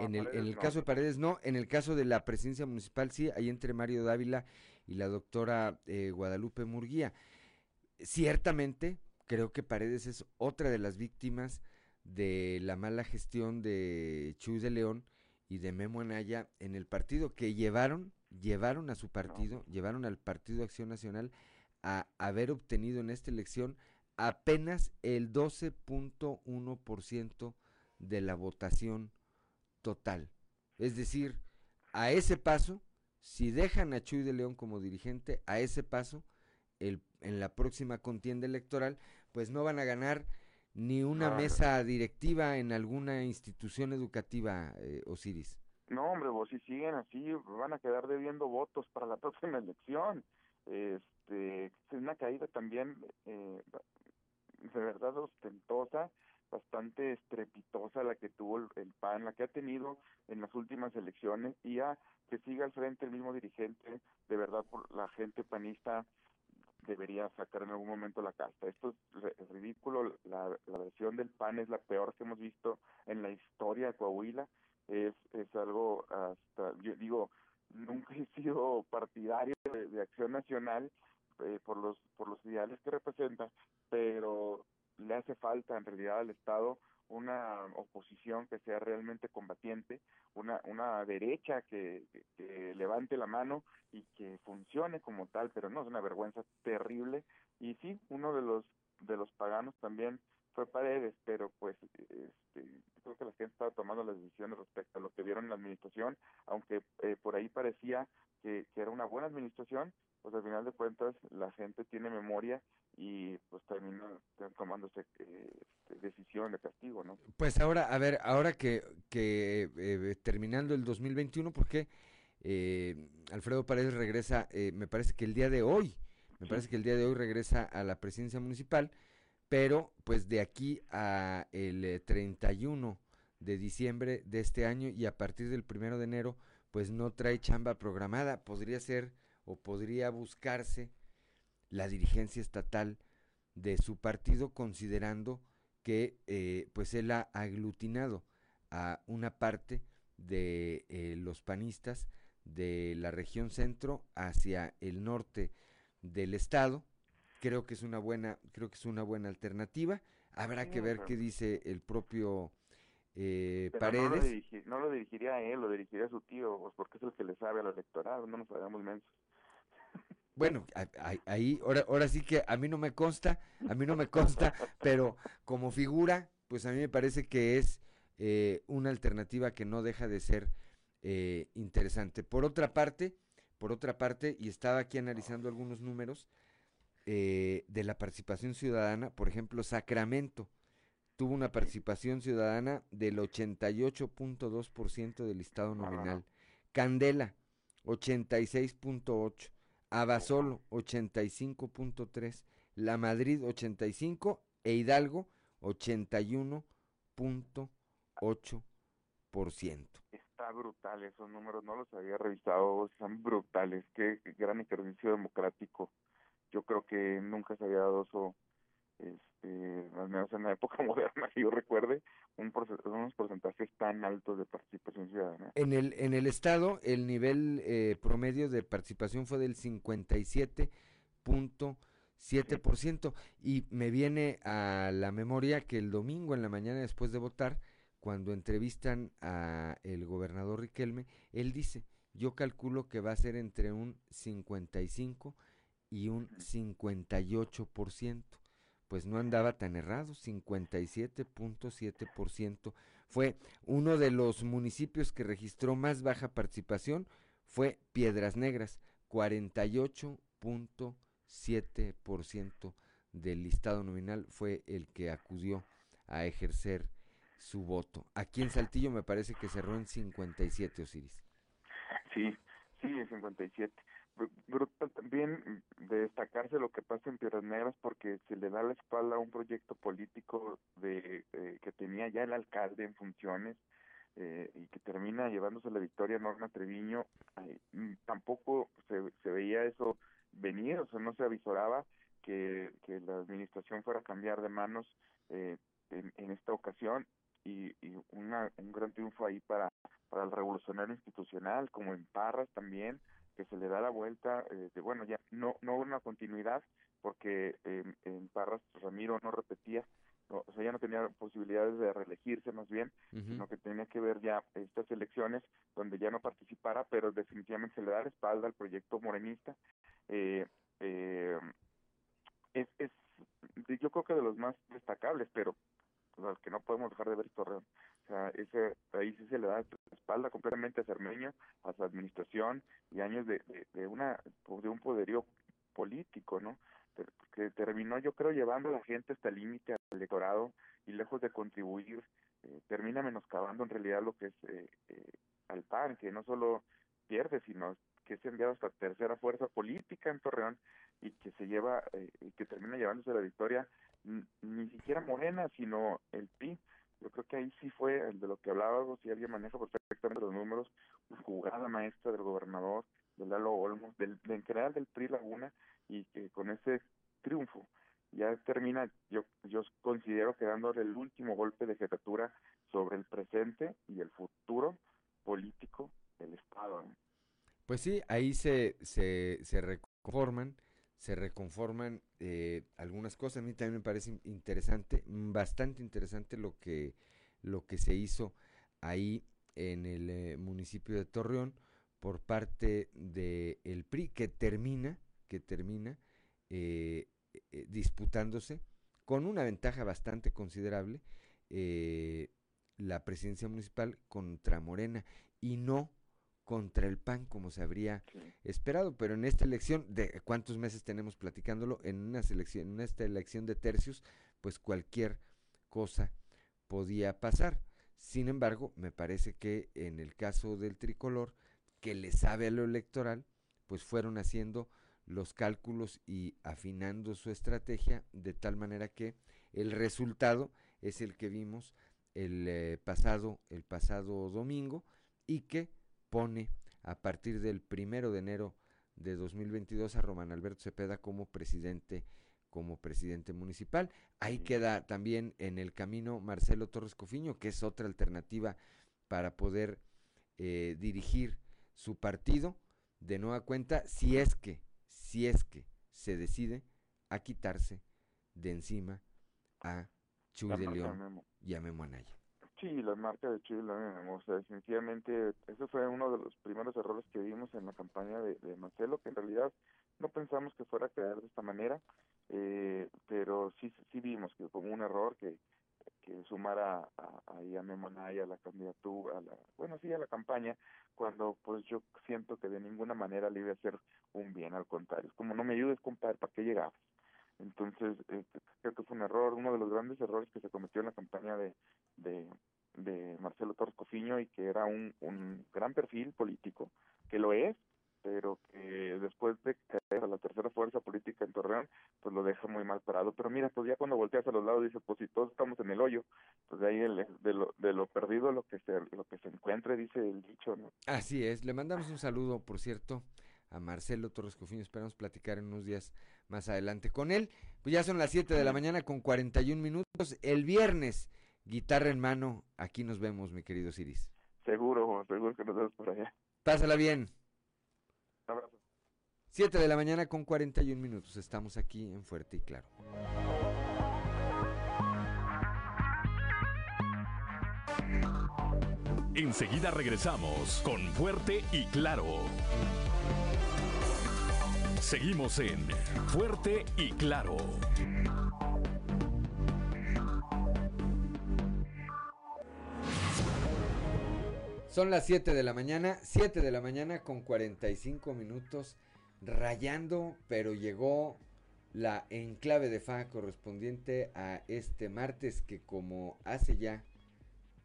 Speaker 1: en el en el caso de Paredes no. En el caso de la presidencia municipal sí ahí entre Mario Dávila y la doctora eh, Guadalupe Murguía. Ciertamente creo que Paredes es otra de las víctimas de la mala gestión de Chuy de León y de Memo Anaya en el partido que llevaron llevaron a su partido, llevaron al Partido Acción Nacional a haber obtenido en esta elección apenas el 12.1% de la votación total. Es decir, a ese paso, si dejan a Chuy de León como dirigente, a ese paso, el en la próxima contienda electoral, pues no van a ganar ni una mesa directiva en alguna institución educativa, eh, Osiris.
Speaker 33: No, hombre, vos si siguen así van a quedar debiendo votos para la próxima elección. Este, es una caída también eh, de verdad ostentosa, bastante estrepitosa la que tuvo el, PAN, la que ha tenido en las últimas elecciones y ya que siga al frente el mismo dirigente, de verdad por la gente panista debería sacar en algún momento la casta. Esto es, ridículo, la, versión del PAN es la peor que hemos visto en la historia de Coahuila, es, es algo hasta, yo digo, nunca he sido partidario de, Acción Nacional eh, por los por los ideales que representa, pero le hace falta en realidad al Estado una oposición que sea realmente combatiente, una, una derecha que, que, levante la mano y que funcione como tal, pero no es una vergüenza terrible. Y sí, uno de los de los paganos también fue Paredes, pero pues este, creo que la gente estaba tomando las decisiones respecto a lo que vieron en la administración, aunque eh, por ahí parecía que, que era una buena administración, pues al final de cuentas la gente tiene memoria y pues termina tomándose eh, decisión de castigo, ¿no?
Speaker 1: Pues ahora, a ver, ahora que, que eh, terminando el 2021, porque eh, Alfredo Paredes regresa, eh, me parece que el día de hoy, me parece que el día de hoy regresa a la presidencia municipal, pero pues de aquí a el 31 de diciembre de este año y a partir del primero de enero, pues no trae chamba programada, podría ser o podría buscarse la dirigencia estatal de su partido considerando que eh, pues él ha aglutinado a una parte de eh, los panistas de la región centro hacia el norte del estado creo que es una buena creo que es una buena alternativa. Habrá que ver qué dice el propio eh, Paredes.
Speaker 33: no lo, dirigiría a él lo dirigiría a su tío pues porque es el que le sabe al electorado no nos hagamos mensos.
Speaker 1: Bueno, ahí, ahora, ahora sí que a mí no me consta, a mí no me consta, pero como figura, pues a mí me parece que es eh, una alternativa que no deja de ser eh, interesante. Por otra parte, por otra parte, y estaba aquí analizando algunos números eh, de la participación ciudadana, por ejemplo, Sacramento tuvo una participación ciudadana del 88.2% del listado nominal. Candela, 86.8. Abasolo 85.3, La Madrid 85 e Hidalgo 81.8%.
Speaker 33: Está brutal esos números, no los había revisado, están brutales, qué gran ejercicio democrático. Yo creo que nunca se había dado eso este, al menos en la época moderna que yo recuerde, un unos porcentajes tan altos de participación ciudadana.
Speaker 1: En el, en el estado, el nivel eh, promedio de participación fue del 57.7%, y me viene a la memoria que el domingo en la mañana después de votar, cuando entrevistan a el gobernador Riquelme, él dice, yo calculo que va a ser entre un 55 y un 58% pues no andaba tan errado, 57.7%. Fue uno de los municipios que registró más baja participación, fue Piedras Negras, 48.7% del listado nominal fue el que acudió a ejercer su voto. Aquí en Saltillo me parece que cerró en 57, Osiris.
Speaker 33: Sí, sí, en 57 brutal también de destacarse lo que pasa en Piedras Negras porque se le da la espalda a un proyecto político de eh, que tenía ya el alcalde en funciones eh, y que termina llevándose la victoria Norma Treviño mm, tampoco se, se veía eso venir o sea no se avisoraba que, que la administración fuera a cambiar de manos eh, en, en esta ocasión y, y una, un gran triunfo ahí para para el revolucionario institucional como en Parras también que se le da la vuelta, eh, de bueno, ya no no una continuidad, porque en Parras Ramiro no repetía, o sea, ya no tenía posibilidades de reelegirse más bien, sino que tenía que ver ya estas elecciones donde ya no participara, pero definitivamente se le da la espalda al proyecto morenista. Eh, eh, es, es, yo creo que de los más destacables, pero los que no podemos dejar de ver Torreón. O sea, ese, ahí sí se le da espalda completamente a Cermeño, a su administración y años de, de, una de un poderío político, ¿no? Que terminó, yo creo, llevando a la gente hasta el límite al electorado y lejos de contribuir, eh, termina menoscabando en realidad lo que es eh, eh, al PAN, que no solo pierde, sino que es enviado hasta tercera fuerza política en Torreón y que se lleva eh, y que termina llevándose la victoria ni siquiera Morena, sino el PRI. Yo creo que ahí sí fue de lo que hablábamos, si alguien maneja perfectamente los números, jugada maestra del gobernador, de Lalo Olmos, del, en general del PRI Laguna, y que con ese triunfo ya termina, yo, yo considero que dándole el último golpe de jefatura sobre el presente y el futuro político del Estado.
Speaker 1: Pues sí, ahí se, se, se reconforman, se reconforman eh, algunas cosas. A mí también me parece interesante, mm, bastante interesante lo que, lo que se hizo ahí en el eh, municipio de Torreón por parte del el PRI, que termina, que termina eh, disputándose con una ventaja bastante considerable la presidencia municipal contra Morena y no contra el PAN como se habría esperado, pero en esta elección, de cuántos meses tenemos platicándolo, en una selección, en esta elección de tercios, pues cualquier cosa podía pasar. Sin embargo, me parece que en el caso del tricolor, que le sabe a lo electoral, pues fueron haciendo los cálculos y afinando su estrategia de tal manera que el resultado es el que vimos el eh, pasado el pasado domingo y que pone a partir del primero de enero de 2022 a Román Alberto Cepeda como presidente como presidente municipal. Ahí queda también en el camino Marcelo Torres Cofiño, que es otra alternativa para poder eh, dirigir su partido de nueva cuenta, si es que, si es que se decide a quitarse de encima a Chuy de León y a Memo Anaya.
Speaker 33: Sí, la marca de Chuy o sea, definitivamente, eso fue uno de los primeros errores que vimos en la campaña de, Marcelo, que en realidad no pensamos que fuera a quedar de esta manera, eh, pero sí sí vimos que como un error que, que sumara a, ahí a Memo a la candidatura, a la, bueno, sí, a la campaña, cuando pues yo siento que de ninguna manera le iba a hacer un bien, al contrario, es como no me ayudes, compadre, ¿para qué llegabas? Entonces, eh, creo que fue un error, uno de los grandes errores que se cometió en la campaña de, de, de Marcelo Torres Cofiño y que era un, un gran perfil político, que lo es, pero que después de caer a la tercera fuerza política en Torreón, pues lo deja muy mal parado. Pero mira, pues ya cuando volteas a los lados dices, pues si todos estamos en el hoyo, pues de ahí el, de, lo, de lo perdido lo que se lo que se encuentre, dice el dicho, ¿no?
Speaker 1: Así es, le mandamos un saludo, por cierto, a Marcelo Torres Cofiño. Esperamos platicar en unos días más adelante con él. Pues ya son las 7 de la mañana con 41 minutos. El viernes, guitarra en mano. Aquí nos vemos, mi querido Ciris.
Speaker 33: Seguro, seguro que nos vemos por allá.
Speaker 1: Pásala bien. Un abrazo. 7 de la mañana con 41 minutos. Estamos aquí en Fuerte y Claro.
Speaker 3: Enseguida regresamos con Fuerte y Claro. Seguimos en Fuerte y Claro.
Speaker 1: Son las 7 de la mañana, 7 de la mañana con 45 minutos, rayando, pero llegó la enclave de FA correspondiente a este martes que como hace ya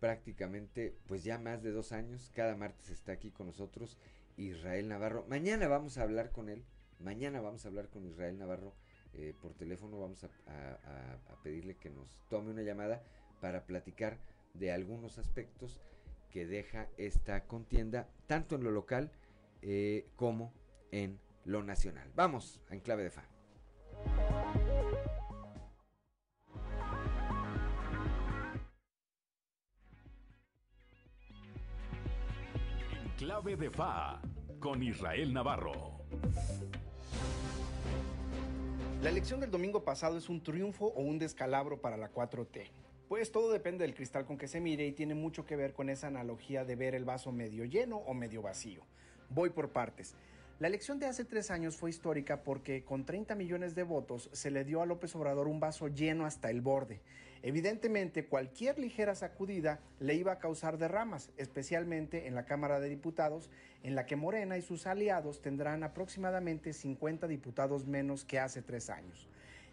Speaker 1: prácticamente, pues ya más de dos años, cada martes está aquí con nosotros Israel Navarro. Mañana vamos a hablar con él Mañana vamos a hablar con Israel Navarro eh, por teléfono, vamos a, pedirle que nos tome una llamada para platicar de algunos aspectos que deja esta contienda, tanto en lo local eh, como en lo nacional. Vamos a Enclave de Fa.
Speaker 3: Enclave de Fa con Israel Navarro.
Speaker 34: La elección del domingo pasado es un triunfo o un descalabro para la 4T. Pues todo depende del cristal con que se mire y tiene mucho que ver con esa analogía de ver el vaso medio lleno o medio vacío. Voy por partes. La elección de hace tres años fue histórica porque con 30 millones de votos se le dio a López Obrador un vaso lleno hasta el borde. Evidentemente, cualquier ligera sacudida le iba a causar derramas, especialmente en la Cámara de Diputados, en la que Morena y sus aliados tendrán aproximadamente 50 diputados menos que hace tres años.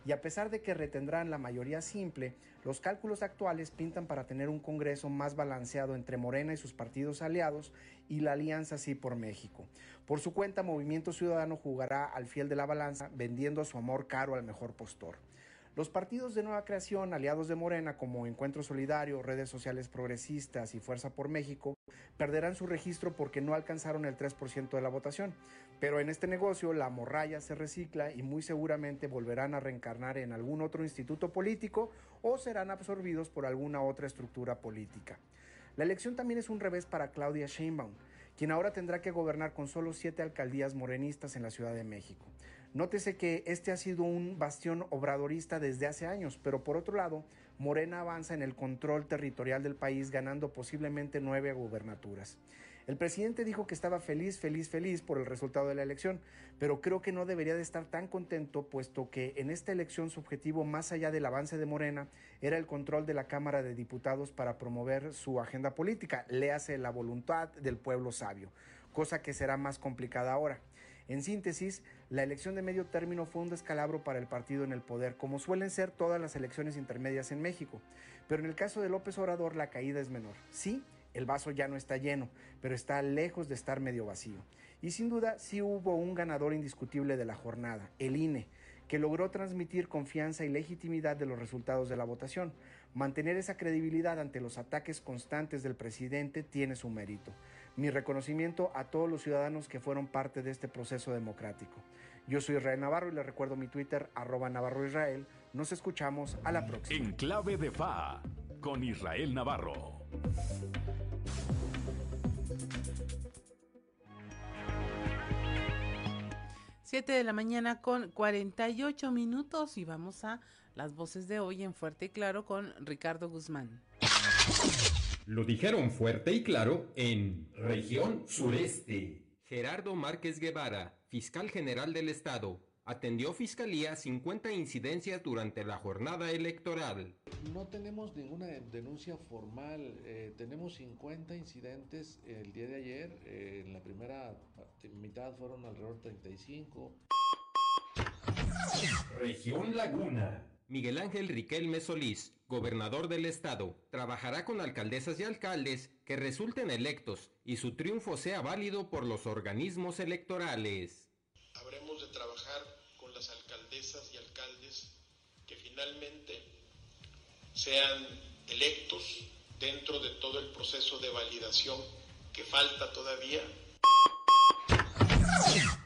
Speaker 34: Y a pesar de que retendrán la mayoría simple, los cálculos actuales pintan para tener un Congreso más balanceado entre Morena y sus partidos aliados y la Alianza Sí por México. Por su cuenta, Movimiento Ciudadano jugará al fiel de la balanza, vendiendo su amor caro al mejor postor. Los partidos de nueva creación, aliados de Morena como Encuentro Solidario, Redes Sociales Progresistas y Fuerza por México, perderán su registro porque no alcanzaron el 3% de la votación. Pero en este negocio la morralla se recicla y muy seguramente volverán a reencarnar en algún otro instituto político o serán absorbidos por alguna otra estructura política. La elección también es un revés para Claudia Sheinbaum quien ahora tendrá que gobernar con solo siete alcaldías morenistas en la Ciudad de México. Nótese que este ha sido un bastión obradorista desde hace años, pero por otro lado, Morena avanza en el control territorial del país ganando posiblemente nueve gubernaturas. El presidente dijo que estaba feliz, feliz, feliz por el resultado de la elección, pero creo que no debería de estar tan contento, puesto que en esta elección su objetivo, más allá del avance de Morena, era el control de la Cámara de Diputados para promover su agenda política, le hace la voluntad del pueblo sabio, cosa que será más complicada ahora. En síntesis, la elección de medio término fue un descalabro para el partido en el poder, como suelen ser todas las elecciones intermedias en México. Pero en el caso de López Obrador, la caída es menor. Sí, el vaso ya no está lleno, pero está lejos de estar medio vacío. Y sin duda, sí hubo un ganador indiscutible de la jornada, el INE, que logró transmitir confianza y legitimidad de los resultados de la votación. Mantener esa credibilidad ante los ataques constantes del presidente tiene su mérito mi reconocimiento a todos los ciudadanos que fueron parte de este proceso democrático. Yo soy Israel Navarro y les recuerdo mi Twitter, arroba Navarro Israel. Nos escuchamos a la próxima.
Speaker 3: En clave de FA, con Israel Navarro.
Speaker 2: Siete de la mañana con 48 minutos y vamos a las voces de hoy en Fuerte y Claro con Ricardo Guzmán.
Speaker 35: Lo dijeron fuerte y claro en región sureste. Gerardo Márquez Guevara, fiscal general del estado, atendió Fiscalía 50 incidencias durante la jornada electoral.
Speaker 12: No tenemos ninguna denuncia formal, eh, tenemos 50 incidentes el día de ayer, eh, en la primera mitad fueron alrededor de 35.
Speaker 35: Región Laguna. Miguel Ángel Riquelme Solís, gobernador del estado, trabajará con alcaldesas y alcaldes que resulten electos y su triunfo sea válido por los organismos electorales.
Speaker 8: Habremos de trabajar con las alcaldesas y alcaldes que finalmente sean electos dentro de todo el proceso de validación que falta todavía.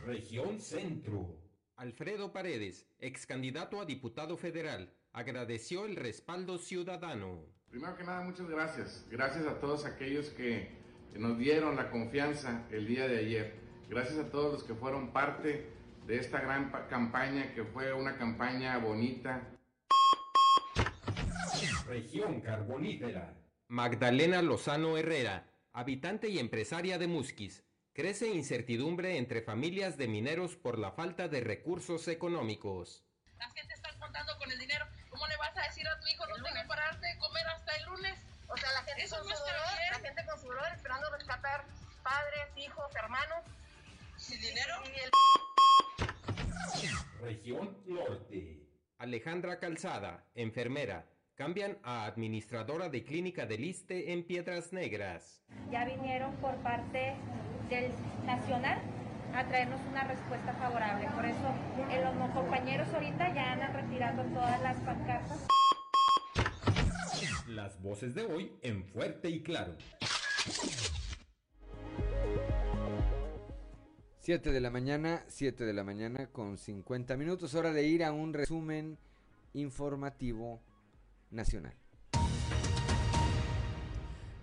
Speaker 35: Región Centro. Alfredo Paredes, ex candidato a diputado federal, agradeció el respaldo ciudadano.
Speaker 36: Primero que nada, muchas gracias. Gracias a todos aquellos que nos dieron la confianza el día de ayer. Gracias a todos los que fueron parte de esta gran campaña que fue una campaña bonita.
Speaker 35: Región Carbonífera. Magdalena Lozano Herrera, habitante y empresaria de Musquis, Crece incertidumbre entre familias de mineros por la falta de recursos económicos.
Speaker 26: La gente está contando con el dinero. ¿Cómo le vas a decir a tu hijo no tengo para darte de comer hasta el lunes?
Speaker 25: O sea, la gente
Speaker 26: Eso
Speaker 25: con
Speaker 26: no
Speaker 25: su dolor, la gente con su dolor esperando rescatar padres, hijos, hermanos.
Speaker 26: ¿Sin dinero?
Speaker 25: Y el
Speaker 35: Región Norte. Alejandra Calzada, enfermera, cambian a administradora de clínica del Iste en Piedras Negras.
Speaker 37: ya vinieron por parte del Nacional a traernos una respuesta favorable. Por eso eh, los compañeros ahorita ya andan retirando todas las pancartas.
Speaker 35: Las voces de hoy en Fuerte y Claro.
Speaker 1: 7 de la mañana, 7 de la mañana con 50 minutos. Hora de ir a un resumen informativo nacional.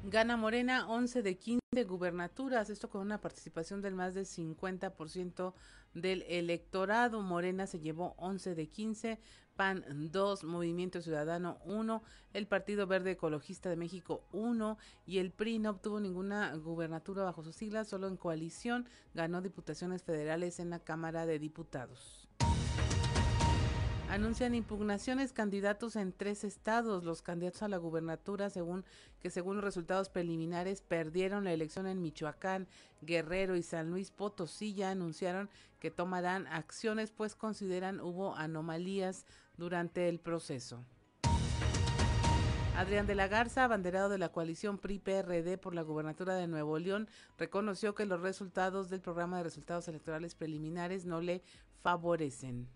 Speaker 2: Gana Morena 11 de 15 gubernaturas, esto con una participación del más del 50% del electorado. Morena se llevó 11 de 15, PAN 2, Movimiento Ciudadano 1, el Partido Verde Ecologista de México 1 y el PRI no obtuvo ninguna gubernatura bajo sus siglas, solo en coalición ganó diputaciones federales en la Cámara de Diputados. Anuncian impugnaciones candidatos en tres estados. Los candidatos a la gubernatura, según que según los resultados preliminares, perdieron la elección en Michoacán, Guerrero y San Luis Potosí. Ya anunciaron que tomarán acciones, pues consideran hubo anomalías durante el proceso. Adrián de la Garza, abanderado de la coalición PRI-PRD por la gubernatura de Nuevo León, reconoció que los resultados del programa de resultados electorales preliminares no le favorecen.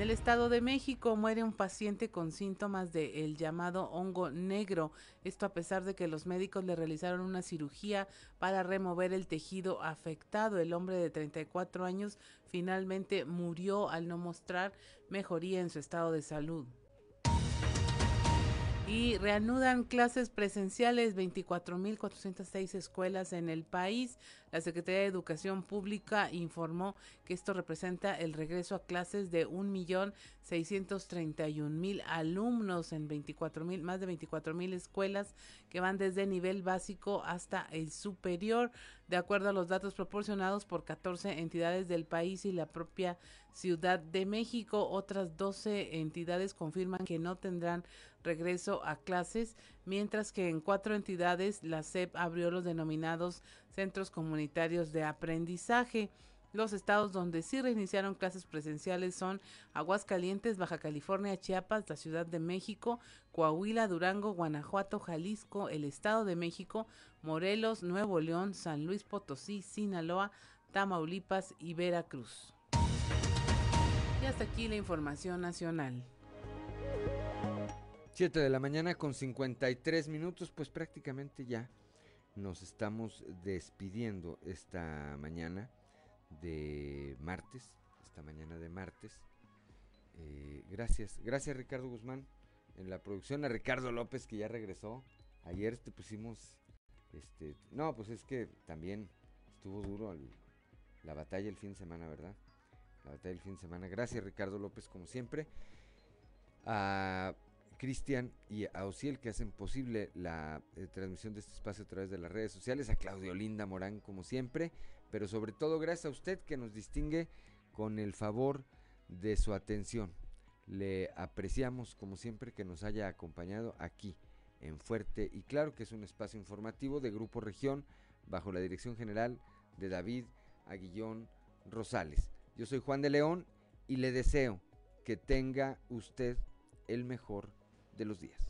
Speaker 2: En el Estado de México muere un paciente con síntomas de el llamado hongo negro. Esto a pesar de que los médicos le realizaron una cirugía para remover el tejido afectado. El hombre de 34 años finalmente murió al no mostrar mejoría en su estado de salud. Y reanudan clases presenciales 24.406 escuelas en el país. La Secretaría de Educación Pública informó que esto representa el regreso a clases de 1.631.000 alumnos en 24.000 más de 24.000 escuelas que van desde nivel básico hasta el superior, de acuerdo a los datos proporcionados por 14 entidades del país y la propia Ciudad de México. Otras 12 entidades confirman que no tendrán regreso a clases, mientras que en cuatro entidades la SEP abrió los denominados centros comunitarios de aprendizaje. Los estados donde sí reiniciaron clases presenciales son Aguascalientes, Baja California, Chiapas, la Ciudad de México, Coahuila, Durango, Guanajuato, Jalisco, el Estado de México, Morelos, Nuevo León, San Luis Potosí, Sinaloa, Tamaulipas y Veracruz. Y hasta aquí la información nacional.
Speaker 1: 7 de la mañana con 53 minutos, pues prácticamente ya nos estamos despidiendo esta mañana de martes, esta mañana de martes. Eh, gracias, gracias Ricardo Guzmán en la producción, a Ricardo López que ya regresó. Ayer te pusimos, este, no, pues es que también estuvo duro la batalla el fin de semana, ¿verdad? La batalla del fin de semana. Gracias Ricardo López como siempre. A Cristian y a Ociel que hacen posible la eh, transmisión de este espacio a través de las redes sociales, a Claudio Linda Morán como siempre, pero sobre todo gracias a usted que nos distingue con el favor de su atención. Le apreciamos como siempre que nos haya acompañado aquí en Fuerte y Claro, que es un espacio informativo de Grupo Región bajo la dirección general de David Aguillón Rosales. Yo soy Juan de León y le deseo que tenga usted el mejor de los días.